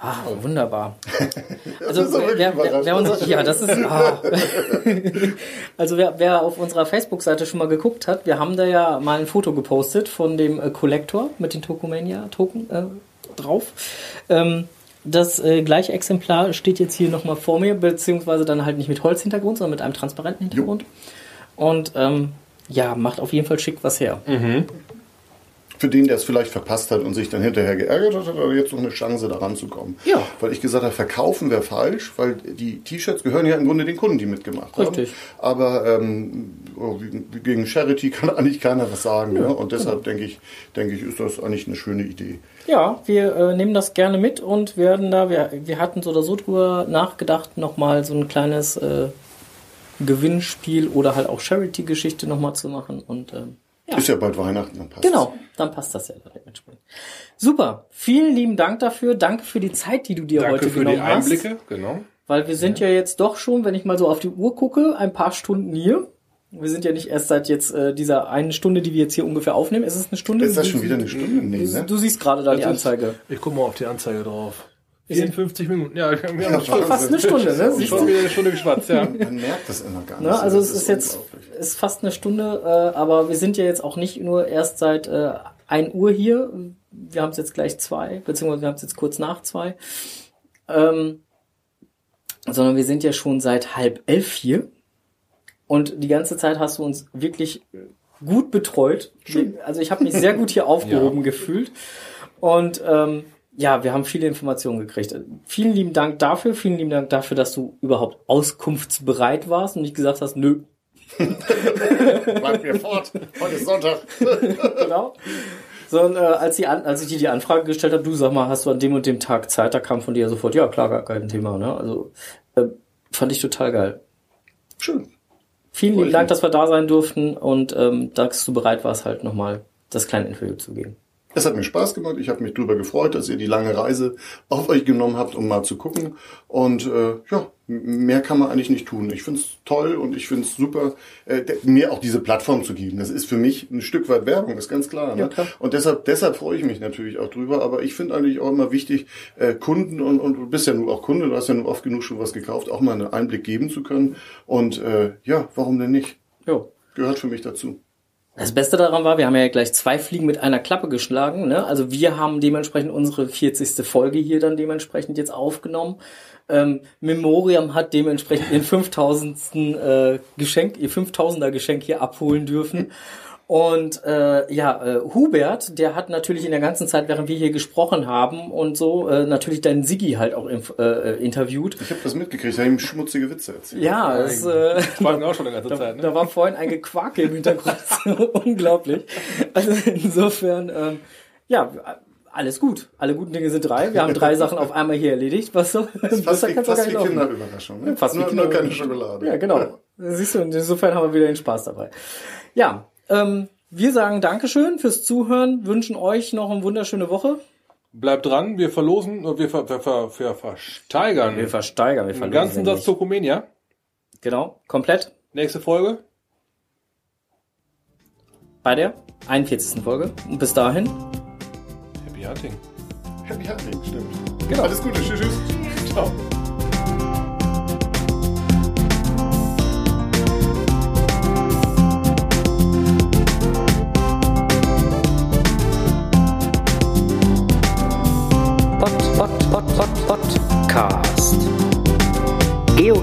Ah, wunderbar. Also ist aber wer, wer, wer, wer unser, ja, das ist ah. also wer, wer auf unserer Facebook-Seite schon mal geguckt hat, wir haben da ja mal ein Foto gepostet von dem äh, Collector mit den Tokomania-Token äh, drauf. Ähm, das äh, gleiche Exemplar steht jetzt hier nochmal vor mir, beziehungsweise dann halt nicht mit Holzhintergrund, sondern mit einem transparenten Hintergrund. Und ähm, ja, macht auf jeden Fall schick was her. Für den, der es vielleicht verpasst hat und sich dann hinterher geärgert hat, hat er jetzt noch eine Chance, da ranzukommen. Ja. Weil ich gesagt habe, verkaufen wäre falsch, weil die T-Shirts gehören ja im Grunde den Kunden, die mitgemacht haben. Richtig. Aber ähm, oh, gegen Charity kann eigentlich keiner was sagen. ne? Und deshalb denke ich, denke ich, ist das eigentlich eine schöne Idee. Ja, wir äh, nehmen das gerne mit und werden da, wir, wir hatten so oder so drüber nachgedacht, nochmal so ein kleines äh, Gewinnspiel oder halt auch Charity-Geschichte nochmal zu machen. Und ähm, ja, Ist ja bald Weihnachten, dann passt genau, dann passt das ja dementsprechend. Super, vielen lieben Dank dafür. Danke für die Zeit, die du dir Danke heute für genommen die hast. Einblicke, genau. Weil wir sind ja jetzt doch schon, wenn ich mal so auf die Uhr gucke, ein paar Stunden hier. Wir sind ja nicht erst seit jetzt äh, dieser einen Stunde, die wir jetzt hier ungefähr aufnehmen. Ist es eine Stunde? Ist das schon wieder eine Stunde? Nee, Du, ne? du siehst gerade da die Das ist- Anzeige. Ich gucke mal auf die Anzeige drauf. Wir sind- 54 Minuten. Ja, wir haben Ja, schon, Fast eine Stunde, ne? Siehst schon du? wieder eine Stunde geschwatzt, ja. Man merkt das immer gar nicht. Ne? so. Also es ist jetzt unglaublich. ist fast eine Stunde, äh, aber wir sind ja jetzt auch nicht nur erst seit äh, 1 Uhr hier. Wir haben es jetzt gleich zwei, beziehungsweise wir haben es jetzt kurz nach zwei. Ähm, sondern wir sind ja schon seit halb elf hier. Und die ganze Zeit hast du uns wirklich gut betreut. Also ich habe mich sehr gut hier aufgehoben gefühlt. Und ähm, ja, wir haben viele Informationen gekriegt. Vielen lieben Dank dafür. Vielen lieben Dank dafür, dass du überhaupt auskunftsbereit warst und nicht gesagt hast, nö, Bleib mir fort. Heute ist Sonntag. genau. Sondern äh, als, die an, als ich dir die Anfrage gestellt habe, du sag mal, hast du an dem und dem Tag Zeit, da kam von dir sofort, ja klar, gar kein Thema. Ne? Also äh, fand ich total geil. Schön. Vielen lieben Dank, dass wir da sein durften und ähm, dass du bereit warst, halt nochmal das kleine Interview zu geben. Es hat mir Spaß gemacht. Ich habe mich drüber gefreut, dass ihr die lange Reise auf euch genommen habt, um mal zu gucken. Und äh, ja, mehr kann man eigentlich nicht tun. Ich finde es toll und ich finde es super, äh, mir auch diese Plattform zu geben. Das ist für mich ein Stück weit Werbung, ist ganz klar. Ne? Ja, klar. Und deshalb, deshalb freue ich mich natürlich auch drüber. Aber ich finde eigentlich auch immer wichtig, äh, Kunden und, und du bist ja nun auch Kunde, du hast ja nun oft genug schon was gekauft, auch mal einen Einblick geben zu können. Und äh, ja, warum denn nicht? Jo. Gehört für mich dazu. Das Beste daran war, wir haben ja gleich zwei Fliegen mit einer Klappe geschlagen. Ne? Also wir haben dementsprechend unsere 40. Folge hier dann dementsprechend jetzt aufgenommen. Ähm, Memoriam hat dementsprechend ihren 5000. Äh, Geschenk, ihr 5000er Geschenk hier abholen dürfen. Und äh, ja, äh, Hubert, der hat natürlich in der ganzen Zeit, während wir hier gesprochen haben und so, äh, natürlich deinen Siggi halt auch inf- äh, äh, interviewt. Ich habe das mitgekriegt, ich habe ihm schmutzige Witze erzählt. Ja, es, äh, Fragen auch schon eine ganze da, Zeit, ne? da war vorhin ein Gequake im Hintergrund. Unglaublich. Also insofern, ähm, ja, alles gut. Alle guten Dinge sind drei. Wir haben drei Sachen auf einmal hier erledigt. Was so? Fast besser wie, fast wie. Kinderüberraschung. Ne? Fast wie nur, nur Kinder- keine Schokolade. Ja, genau. Siehst du, insofern haben wir wieder den Spaß dabei. Ja, ähm, wir sagen Dankeschön fürs Zuhören, wünschen euch noch eine wunderschöne Woche. Bleibt dran, wir verlosen, äh, wir, ver, wir, ver, wir versteigern Wir versteigern, wir den verlosen ganzen den Satz nicht. Tokomania. Genau, komplett Nächste Folge. bei der 41. Folge. Und bis dahin, Happy Hunting. Happy Hunting, stimmt. Genau. Alles Gute, tschüss, tschüss. Ciao.